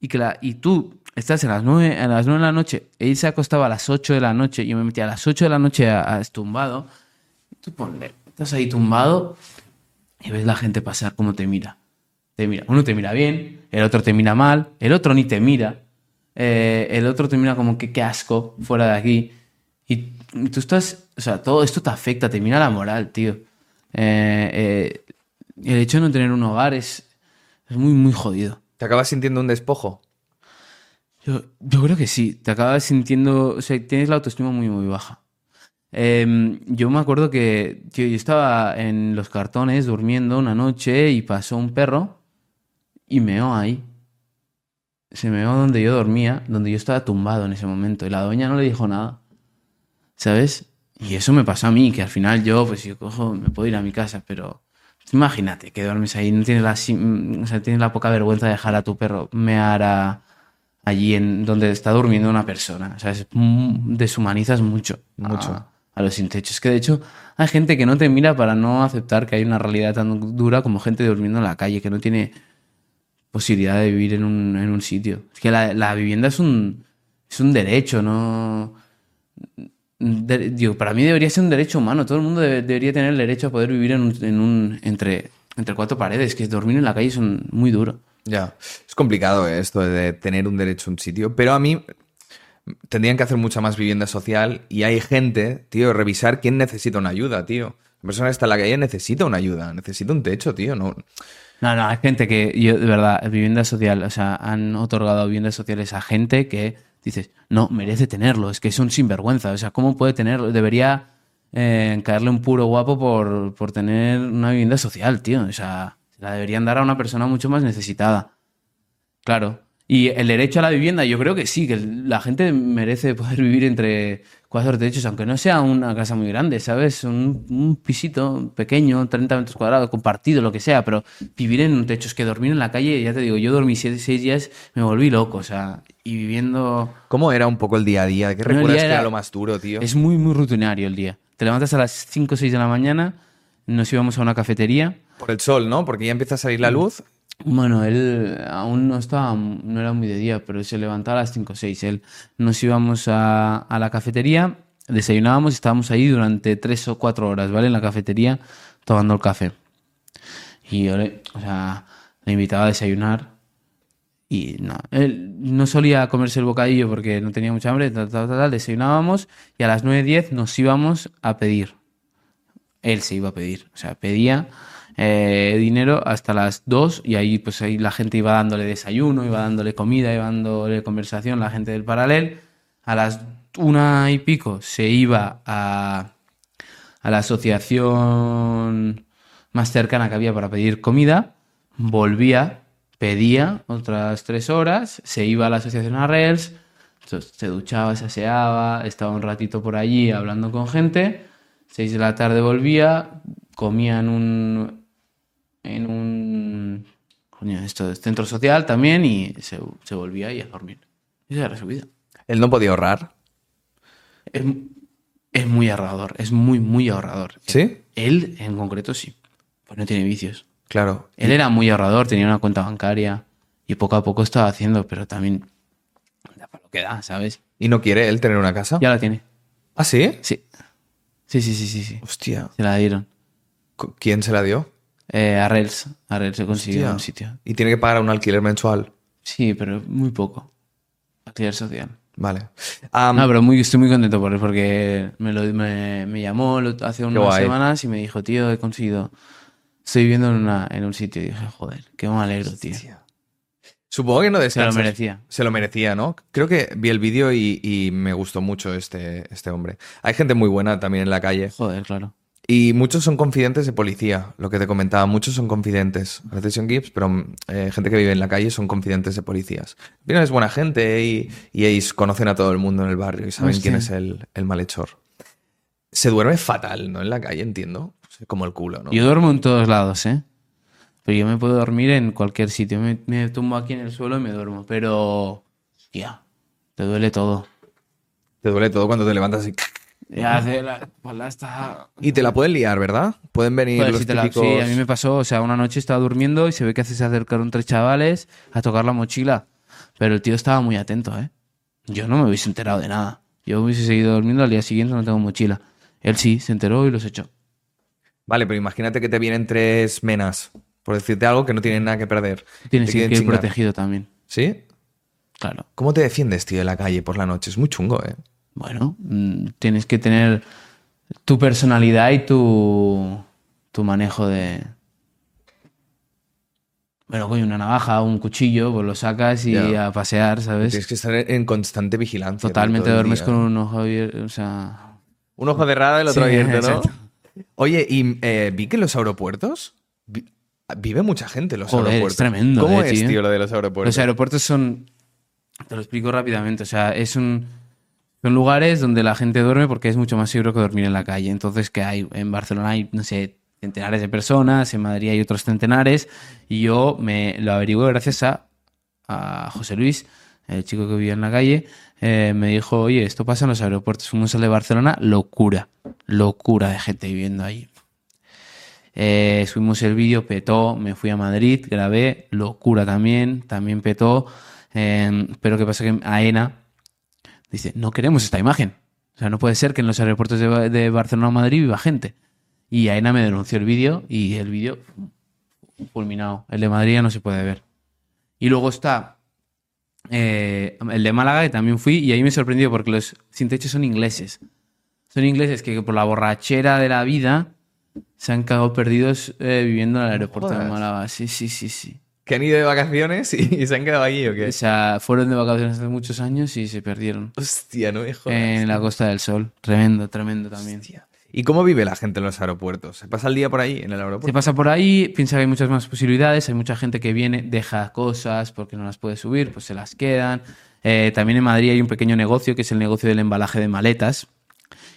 Y, que la, y tú estás a las, 9, a las 9 de la noche, él se acostaba a las 8 de la noche, yo me metía a las 8 de la noche a, a tumbado. Tú ponle, estás ahí tumbado y ves la gente pasar cómo te mira. Te mira. Uno te mira bien, el otro te mira mal, el otro ni te mira. Eh, el otro te mira como que qué asco, fuera de aquí. Y, y tú estás, o sea, todo esto te afecta, te mira la moral, tío. Eh, eh, el hecho de no tener un hogar es, es muy, muy jodido. ¿Te acabas sintiendo un despojo? Yo, yo creo que sí, te acabas sintiendo, o sea, tienes la autoestima muy, muy baja. Em, yo me acuerdo que tío, yo estaba en los cartones durmiendo una noche y pasó un perro y meó ahí. Se meó donde yo dormía, donde yo estaba tumbado en ese momento y la doña no le dijo nada. ¿Sabes? Y eso me pasó a mí, que al final yo, pues yo cojo, me puedo ir a mi casa, pero imagínate que duermes ahí, no tienes la, o sea, tienes la poca vergüenza de dejar a tu perro mear a- allí en donde está durmiendo una persona. Es, mm, deshumanizas mucho, Mucho. A, a los sin techos. Que de hecho hay gente que no te mira para no aceptar que hay una realidad tan dura como gente durmiendo en la calle, que no tiene posibilidad de vivir en un, en un sitio. Es que la, la vivienda es un, es un derecho, no... de- para mí debería ser un derecho humano. Todo el mundo debe- debería tener el derecho a poder vivir en un, en un- entre, entre cuatro paredes, que dormir en la calle es muy duro. Ya. Es complicado eh, esto de tener un derecho a un sitio, pero a mí tendrían que hacer mucha más vivienda social y hay gente, tío, revisar quién necesita una ayuda, tío. La persona que está en la calle necesita una ayuda, necesita un techo, tío. No, No, no, hay gente que, yo, de verdad, vivienda social, o sea, han otorgado viviendas sociales a gente que dices, no, merece tenerlo, es que es un sinvergüenza, o sea, ¿cómo puede tenerlo? Debería eh, caerle un puro guapo por, por tener una vivienda social, tío, o sea, se la deberían dar a una persona mucho más necesitada. Claro. Y el derecho a la vivienda, yo creo que sí, que la gente merece poder vivir entre cuatro techos, aunque no sea una casa muy grande, ¿sabes? Un, un pisito pequeño, 30 metros cuadrados, compartido, lo que sea, pero vivir en un techo, es que dormir en la calle, ya te digo, yo dormí siete, seis días, me volví loco, o sea, y viviendo... ¿Cómo era un poco el día a día? ¿Qué No, recuerdas día que era- era lo más duro, tío? Es muy, muy rutinario el día. Te levantas a las 5 o 6 de la mañana, nos íbamos a una cafetería, Por el sol, ¿no? Porque ya empieza a salir la luz. Bueno, él aún no estaba, no era muy de día, pero se levantaba a las 5 o 6. Él nos íbamos a, a la cafetería, desayunábamos y estábamos ahí durante 3 o 4 horas, ¿vale? En la cafetería tomando el café. Y yo le, o sea, le invitaba a desayunar y no, él no solía comerse el bocadillo porque no tenía mucha hambre, tal, tal, tal, desayunábamos y a las 9.10 nos íbamos a pedir. Él se iba a pedir, o sea, pedía eh, dinero hasta las 2 y ahí pues ahí la gente iba dándole desayuno, iba dándole comida, iba dándole conversación, la gente del paralel. A las una y pico se iba a, la asociación más cercana que había para pedir comida, volvía, pedía otras tres horas, se iba a la asociación Arrels, se duchaba, se aseaba, estaba un ratito por allí hablando con gente, seis de la tarde volvía, comía en un en un coño, esto es centro social también y se, se volvía ahí a dormir. Esa era su vida. Él no podía ahorrar. Es, es muy ahorrador, es muy, muy ahorrador. ¿Sí? Él, en concreto, sí. Pues no tiene vicios. Claro. Él era muy ahorrador, tenía una cuenta bancaria y poco a poco estaba haciendo, pero también da para lo que da, ¿sabes? ¿Y no quiere él tener una casa? Ya la tiene. ¿Ah, sí? Sí. Sí, sí, sí, sí, sí. Hostia. Se la dieron. ¿Cu- ¿Quién se la dio? Eh, a Rels. A Rels se consiguió Hostia. un sitio. Y tiene que pagar un alquiler mensual. Sí, pero muy poco. Alquiler social. Vale. Am, No, pero muy, estoy muy contento por él porque me, lo, me, me llamó hace unas guay. semanas y me dijo, tío, he conseguido. Estoy viviendo en, una, en un sitio. Y dije, joder, qué alegro, tío. Supongo que no Se lo descansas. merecía. Se lo merecía, ¿no? Creo que vi el vídeo y, y me gustó mucho este, este hombre. Hay gente muy buena también en la calle. Joder, claro. Y muchos son confidentes de policía, lo que te comentaba. Muchos son confidentes. Gibbs, pero eh, gente que vive en la calle son confidentes de policías. Al final es buena gente y, y ellos conocen a todo el mundo en el barrio y saben Hostia. quién es el, el malhechor. Se duerme fatal, ¿no? En la calle, entiendo. Como el culo, ¿no? Yo duermo en todos lados, ¿eh? Pero yo me puedo dormir en cualquier sitio. Me, me tumbo aquí en el suelo y me duermo. Pero, ya, te duele todo. Te duele todo cuando te levantas y... Ya hace la espalda está... Y te la pueden liar, ¿verdad? Pueden venir Joder, los si la-. Sí, a mí me pasó, o sea, una noche estaba durmiendo y se ve que se acercaron tres chavales a tocar la mochila. Pero el tío estaba muy atento, ¿eh? Yo no me hubiese enterado de nada. Yo hubiese seguido durmiendo, al día siguiente no tengo mochila. Él sí, se enteró y los echó. Vale, pero imagínate que te vienen tres menas, por decirte algo que no tienen nada que perder. Tienes que ir chingar. protegido también. ¿Sí? Claro. ¿Cómo te defiendes, tío, en la calle por la noche? Es muy chungo, ¿eh? Bueno, mm, tienes que tener tu personalidad y tu, tu manejo de... Bueno, coño, una navaja un cuchillo, pues lo sacas y a pasear, ¿sabes? Tienes que estar en constante vigilancia. Totalmente duermes con un ojo abierto, o sea... Un ojo cerrado y el otro Sí, abierto, ¿no? exacto. Oye, y eh, vi que en los aeropuertos vi- vive mucha gente en los Joder, es aeropuertos. tremendo, ¿Cómo eh, es, tío? tío, lo de los aeropuertos? Los aeropuertos son... Te lo explico rápidamente. O sea, es un... Son lugares donde la gente duerme porque es mucho más seguro que dormir en la calle. Entonces, que hay? En Barcelona hay, no sé, centenares de personas, en Madrid hay otros centenares, y yo me lo averigué gracias a, a José Luis, el chico que vivía en la calle, eh, me dijo, oye, esto pasa en los aeropuertos. Fuimos al de Barcelona, locura, locura de gente viviendo ahí. Eh, subimos el vídeo, petó, me fui a Madrid, grabé, locura también, también petó. Eh, pero ¿qué pasa? Que AENA dice, no queremos esta imagen. O sea, no puede ser que en los aeropuertos de, Ba- de Barcelona o Madrid viva gente. Y AENA me denunció el vídeo y el vídeo fulminado. El de Madrid ya no se puede ver. Y luego está eh, el de Málaga, que también fui, y ahí me sorprendió porque los sin techo son ingleses. Son ingleses que por la borrachera de la vida se han cagado perdidos eh, viviendo en el aeropuerto de. Málaga. Sí, sí, sí, sí. ¿Que han ido de vacaciones *laughs* y, y se han quedado allí o qué? O sea, fueron de vacaciones hace muchos años y se perdieron. Hostia, no me jodas. En la Costa del Sol. Tremendo, tremendo también. ¿Y cómo vive la gente en los aeropuertos? ¿Se pasa el día por ahí, en el Se aeropuerto? pasa por ahí, piensa que hay muchas más posibilidades, hay mucha gente que viene, deja cosas porque no las puede subir, pues se las quedan. Eh, también en Madrid hay un pequeño negocio que es el negocio del embalaje de maletas,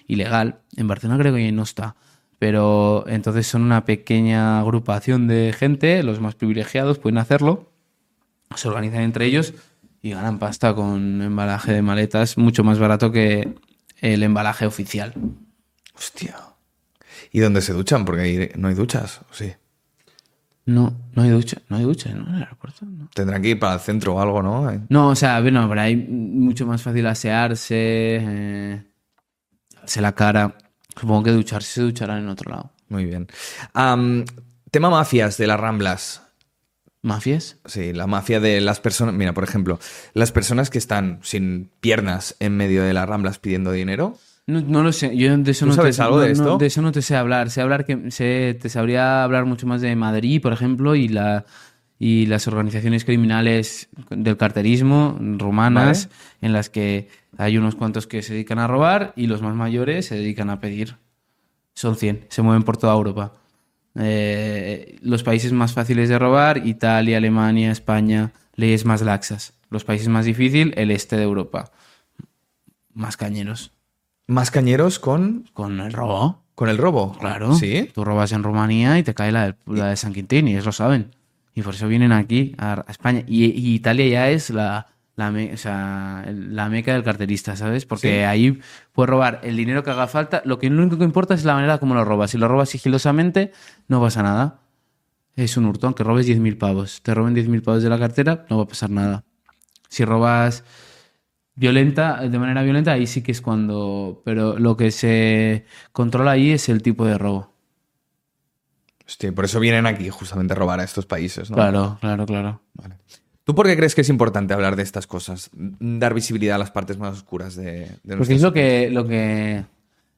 ilegal. En Barcelona creo que no está. Pero entonces son una pequeña agrupación de gente, los más privilegiados pueden hacerlo, se organizan entre ellos y ganan pasta con embalaje de maletas mucho más barato que el embalaje oficial. Hostia. ¿Y dónde se duchan? Porque ahí no hay duchas, ¿o sí? No, no hay ducha, no hay ducha, ¿no? En el aeropuerto, no. Tendrán que ir para el centro o algo, ¿no? No, o sea, bueno, pero hay mucho más fácil asearse, eh, lavarse la cara. Supongo que ducharse se ducharán en otro lado. Muy bien. Tema mafias de las Ramblas. ¿Mafias? Sí, la mafia de las personas. Mira, por ejemplo, las personas que están sin piernas en medio de las Ramblas pidiendo dinero. No, no lo sé, yo de eso ¿Tú no sabes te, algo no- de no, esto? de eso no te sé hablar. Sé hablar que sé, te sabría hablar mucho más de Madrid, por ejemplo, y la y las organizaciones criminales del carterismo rumanas, en las que hay unos cuantos que se dedican a robar y los más mayores se dedican a pedir. Son 100, se mueven por toda Europa. Eh, los países más fáciles de robar, Italia, Alemania, España, leyes más laxas. Los países más difíciles, el este de Europa. Más cañeros. Más cañeros con, Con el robo. con el robo. Claro. Sí. Tú robas en Rumanía y te cae la de, la de San Quintín y ellos lo saben. Y por eso vienen aquí a, a España. Y, y Italia ya es la, la, me- o sea, la meca del carterista, ¿sabes? Porque Sí. ahí puedes robar el dinero que haga falta. Lo que lo único que importa es la manera como lo robas. Si lo robas sigilosamente, no pasa nada. Es un hurto, aunque robes 10.000 pavos. Te roben 10.000 pavos de la cartera, no va a pasar nada. Si robas violenta, de manera violenta, ahí sí que es cuando. Pero lo que se controla ahí es el tipo de robo. Hostia, por eso vienen aquí justamente a robar a estos países, ¿no? Claro, claro, claro. Vale. ¿Tú por qué crees que es importante hablar de estas cosas? Dar visibilidad a las partes más oscuras de, de Porque es lo que, lo que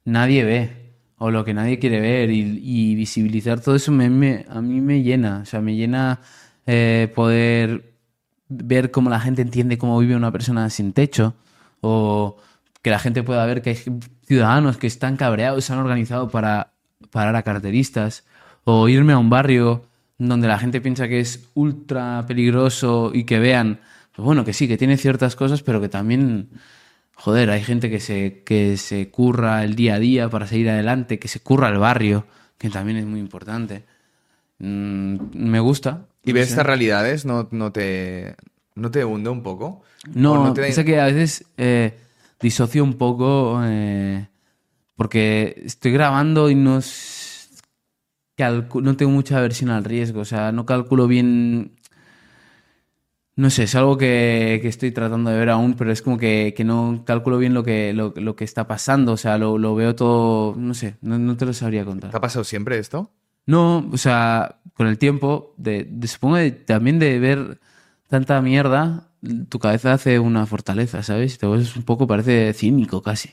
nadie ve o lo que nadie quiere ver y, y visibilizar todo eso me, me- a mí me llena. O sea, me llena eh, poder ver cómo la gente entiende cómo vive una persona sin techo o que la gente pueda ver que hay ciudadanos que están cabreados, se han organizado para parar a carteristas o irme a un barrio donde la gente piensa que es ultra peligroso y que vean, pues bueno, que sí, que tiene ciertas cosas, pero que también Joder, hay gente que se, que se curra el día a día para seguir adelante, que se curra el barrio, que también es muy importante. mm, me gusta. ¿Y no ves sé. estas realidades? ¿No, no, te, ¿No te hunde un poco? No, ¿O no te- piensa que a veces eh, disocio un poco eh, porque estoy grabando y no, s- calcu- no tengo mucha aversión al riesgo, o sea, no calculo bien... No sé, es algo que, que estoy tratando de ver aún, pero es como que, que no calculo bien lo que, lo, lo que está pasando, o sea, lo, lo veo todo, no sé, no, no te lo sabría contar. ¿Te ha pasado siempre esto? No, o sea, con el tiempo, de, de- supongo de- también de ver tanta mierda, tu cabeza hace una fortaleza, ¿sabes? Te un poco, parece cínico casi.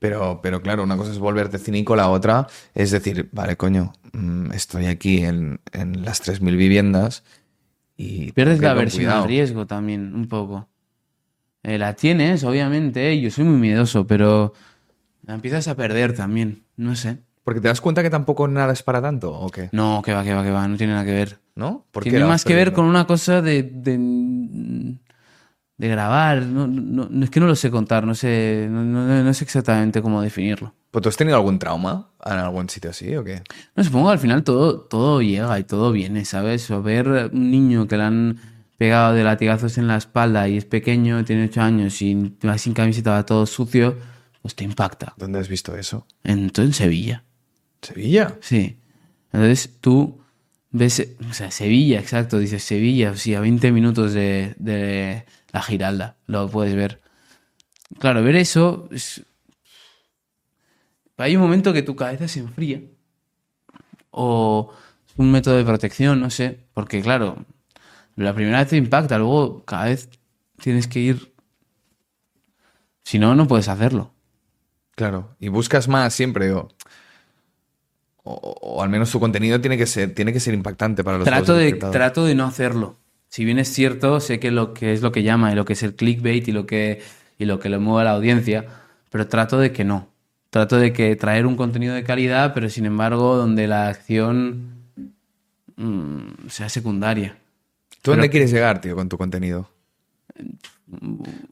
Pero, pero claro, una cosa es volverte cínico, la otra es decir, vale, coño, mm, estoy aquí en, en las 3.000 viviendas y... Pierdes la aversión cuidado. al riesgo también, un poco. Eh, la tienes, obviamente, yo soy muy miedoso, pero la empiezas a perder también, no sé. Porque te das cuenta que tampoco nada es para tanto, ¿o qué? No, que va, que va, que va, no tiene nada que ver. ¿No? ¿Por Tiene más que ver con una cosa de, de, de grabar. No, no- no- es que no lo sé contar, no sé, no, no- no sé exactamente cómo definirlo. ¿Pues ¿Tú has tenido algún trauma en algún sitio así o qué? No, supongo que al final todo, todo llega y todo viene, ¿sabes? O ver un niño que le han pegado de latigazos en la espalda y es pequeño, tiene 8 años y va sin camiseta, va todo sucio, pues te impacta. ¿Dónde has visto eso? En, todo en Sevilla. ¿Sevilla? Sí. Entonces tú ves, o sea, Sevilla, exacto, dices Sevilla, sí, a 20 minutos de, de la Giralda, lo puedes ver. Claro, ver eso es... Hay un momento que tu cabeza se enfría. O es un método de protección, no sé. Porque claro, la primera vez te impacta, luego cada vez tienes que ir... Si no, no puedes hacerlo. Claro. Y buscas más siempre o... O, o al menos tu contenido tiene que ser, tiene que ser impactante para los trato de, espectadores. trato de no hacerlo. Si bien es cierto, sé que lo que es lo que llama y lo que es el clickbait y lo que, y lo que le mueve a la audiencia, pero trato de que no. Trato de que traer un contenido de calidad, pero sin embargo, donde la acción mm, sea secundaria. ¿Tú dónde pero- quieres llegar, tío, con tu contenido?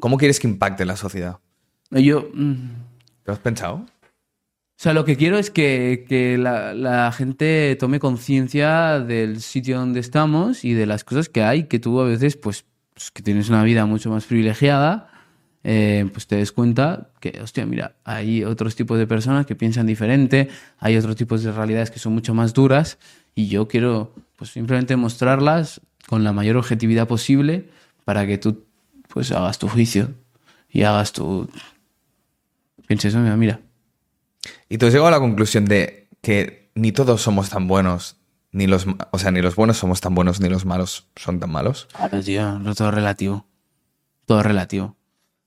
¿Cómo quieres que impacte la sociedad? Yo, mm, ¿Lo has pensado? O sea, lo que quiero es que, que la, la gente tome conciencia del sitio donde estamos y de las cosas que hay, que tú a veces, pues, pues, que tienes una vida mucho más privilegiada, eh, pues te des cuenta que, hostia, mira, hay otros tipos de personas que piensan diferente, hay otros tipos de realidades que son mucho más duras y yo quiero, pues, simplemente mostrarlas con la mayor objetividad posible para que tú, pues, hagas tu juicio y hagas tu... Pienses, mira, mira. Y tú has llegado a la conclusión de que ni todos somos tan buenos, ni los, o sea, ni los buenos somos tan buenos, ni los malos son tan malos. Claro, tío, no todo relativo. Todo relativo.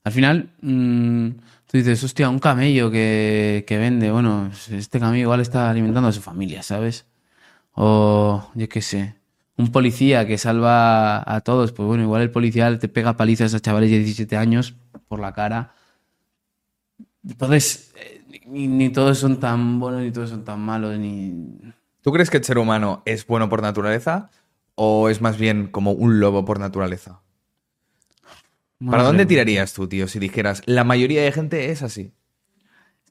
Al final, mm, tú dices, hostia, un camello que, que vende, bueno, este camello igual está alimentando a su familia, ¿sabes? O, yo qué sé, un policía que salva a todos, pues bueno, igual el policía te pega palizas a chavales de 17 años por la cara. Entonces, eh, ni, ni todos son tan buenos, ni todos son tan malos, ni... ¿Tú crees que el ser humano es bueno por naturaleza o es más bien como un lobo por naturaleza? ¿Para dónde tirarías tú, tío, si dijeras la mayoría de gente es así?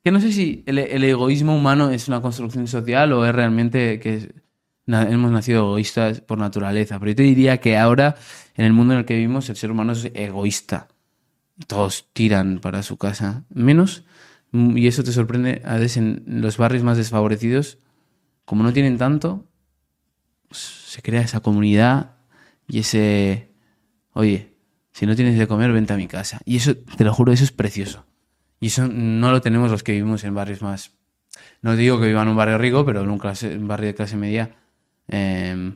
que no sé si el, el egoísmo humano es una construcción social o es realmente que na- hemos nacido egoístas por naturaleza. Pero yo te diría que ahora, en el mundo en el que vivimos, el ser humano es egoísta. Todos tiran para su casa. Menos, y eso te sorprende, a veces en los barrios más desfavorecidos, como no tienen tanto, se crea esa comunidad y ese, oye, si no tienes de comer, vente a mi casa. Y eso, te lo juro, eso es precioso. Y eso no lo tenemos los que vivimos en barrios más. No digo que vivan en un barrio rico, pero en un, clase- un barrio de clase media. eh,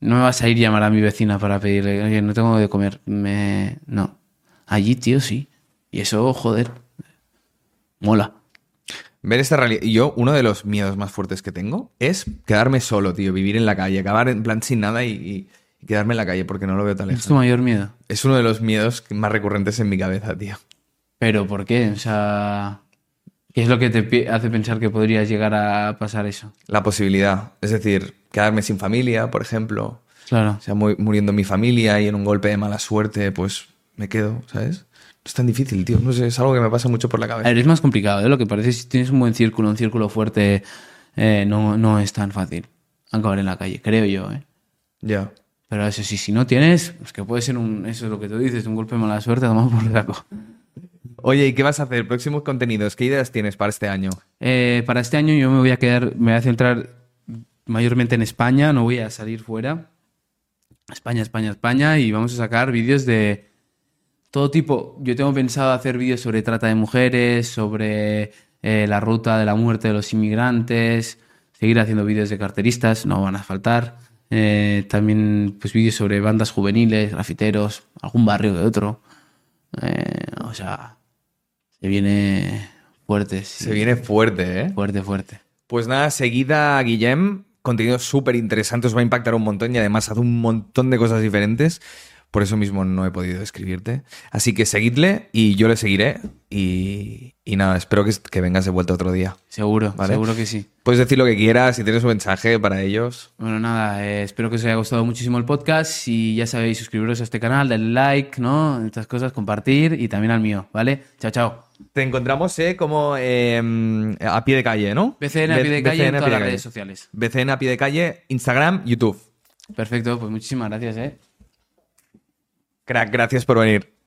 no me vas a ir a llamar a mi vecina para pedirle, oye, no tengo de comer. Me... No. Allí, tío, sí. Y eso, joder. Mola. Ver esta realidad. Y yo, uno de los miedos más fuertes que tengo es quedarme solo, tío, vivir en la calle, acabar en plan sin nada y, y- y quedarme en la calle porque no lo veo tan Es lejos. tu mayor miedo. Es uno de los miedos más recurrentes en mi cabeza, tío. Pero ¿por qué? O sea, ¿qué es lo que te hace pensar que podrías llegar a pasar eso? La posibilidad. Es decir, quedarme sin familia, por ejemplo. Claro. O sea, mu- muriendo mi familia y en un golpe de mala suerte, pues me quedo, ¿sabes? Es tan difícil, tío. No sé, es algo que me pasa mucho por la A cabeza. ver, es más complicado, ¿eh? Lo que parece si tienes un buen círculo, un círculo fuerte eh, no, no es tan fácil acabar en la calle, creo yo, ¿eh? Ya. Pero eso sí, si no tienes, es que puede ser un, eso es lo que tú dices, un golpe de mala suerte, tomamos por saco. Oye, ¿y qué vas a hacer? Próximos contenidos, ¿qué ideas tienes para este año? Eh, para este año yo me voy a quedar, me voy a centrar mayormente en España, no voy a salir fuera. España, España, España, y vamos a sacar vídeos de todo tipo. Yo tengo pensado hacer vídeos sobre trata de mujeres, sobre eh, la ruta de la muerte de los inmigrantes, seguir haciendo vídeos de carteristas, no van a faltar. Eh, también pues vídeos sobre bandas juveniles, grafiteros, algún barrio que otro. Eh, o sea, se viene fuerte. sí. Se viene fuerte, ¿eh? Fuerte, fuerte. Pues nada, seguida Guillem, contenido súper interesante, os va a impactar un montón y además hace un montón de cosas diferentes. Por eso mismo no he podido escribirte. Así que seguidle y yo le seguiré. Y, y nada, espero que, que vengas de vuelta otro día. Seguro, Vale. seguro que sí. Puedes decir lo que quieras, si tienes un mensaje para ellos. Bueno, nada, eh, espero que os haya gustado muchísimo el podcast. Y ya sabéis, suscribiros a este canal, darle like, ¿no? Estas cosas, compartir y también al mío, ¿vale? Chao, chao. Te encontramos eh, como eh, a pie de calle, ¿no? BCN a pie de calle BCN en todas las redes sociales. BCN a pie de calle, Instagram, YouTube. Perfecto, pues muchísimas gracias, ¿eh? Crack, gracias por venir.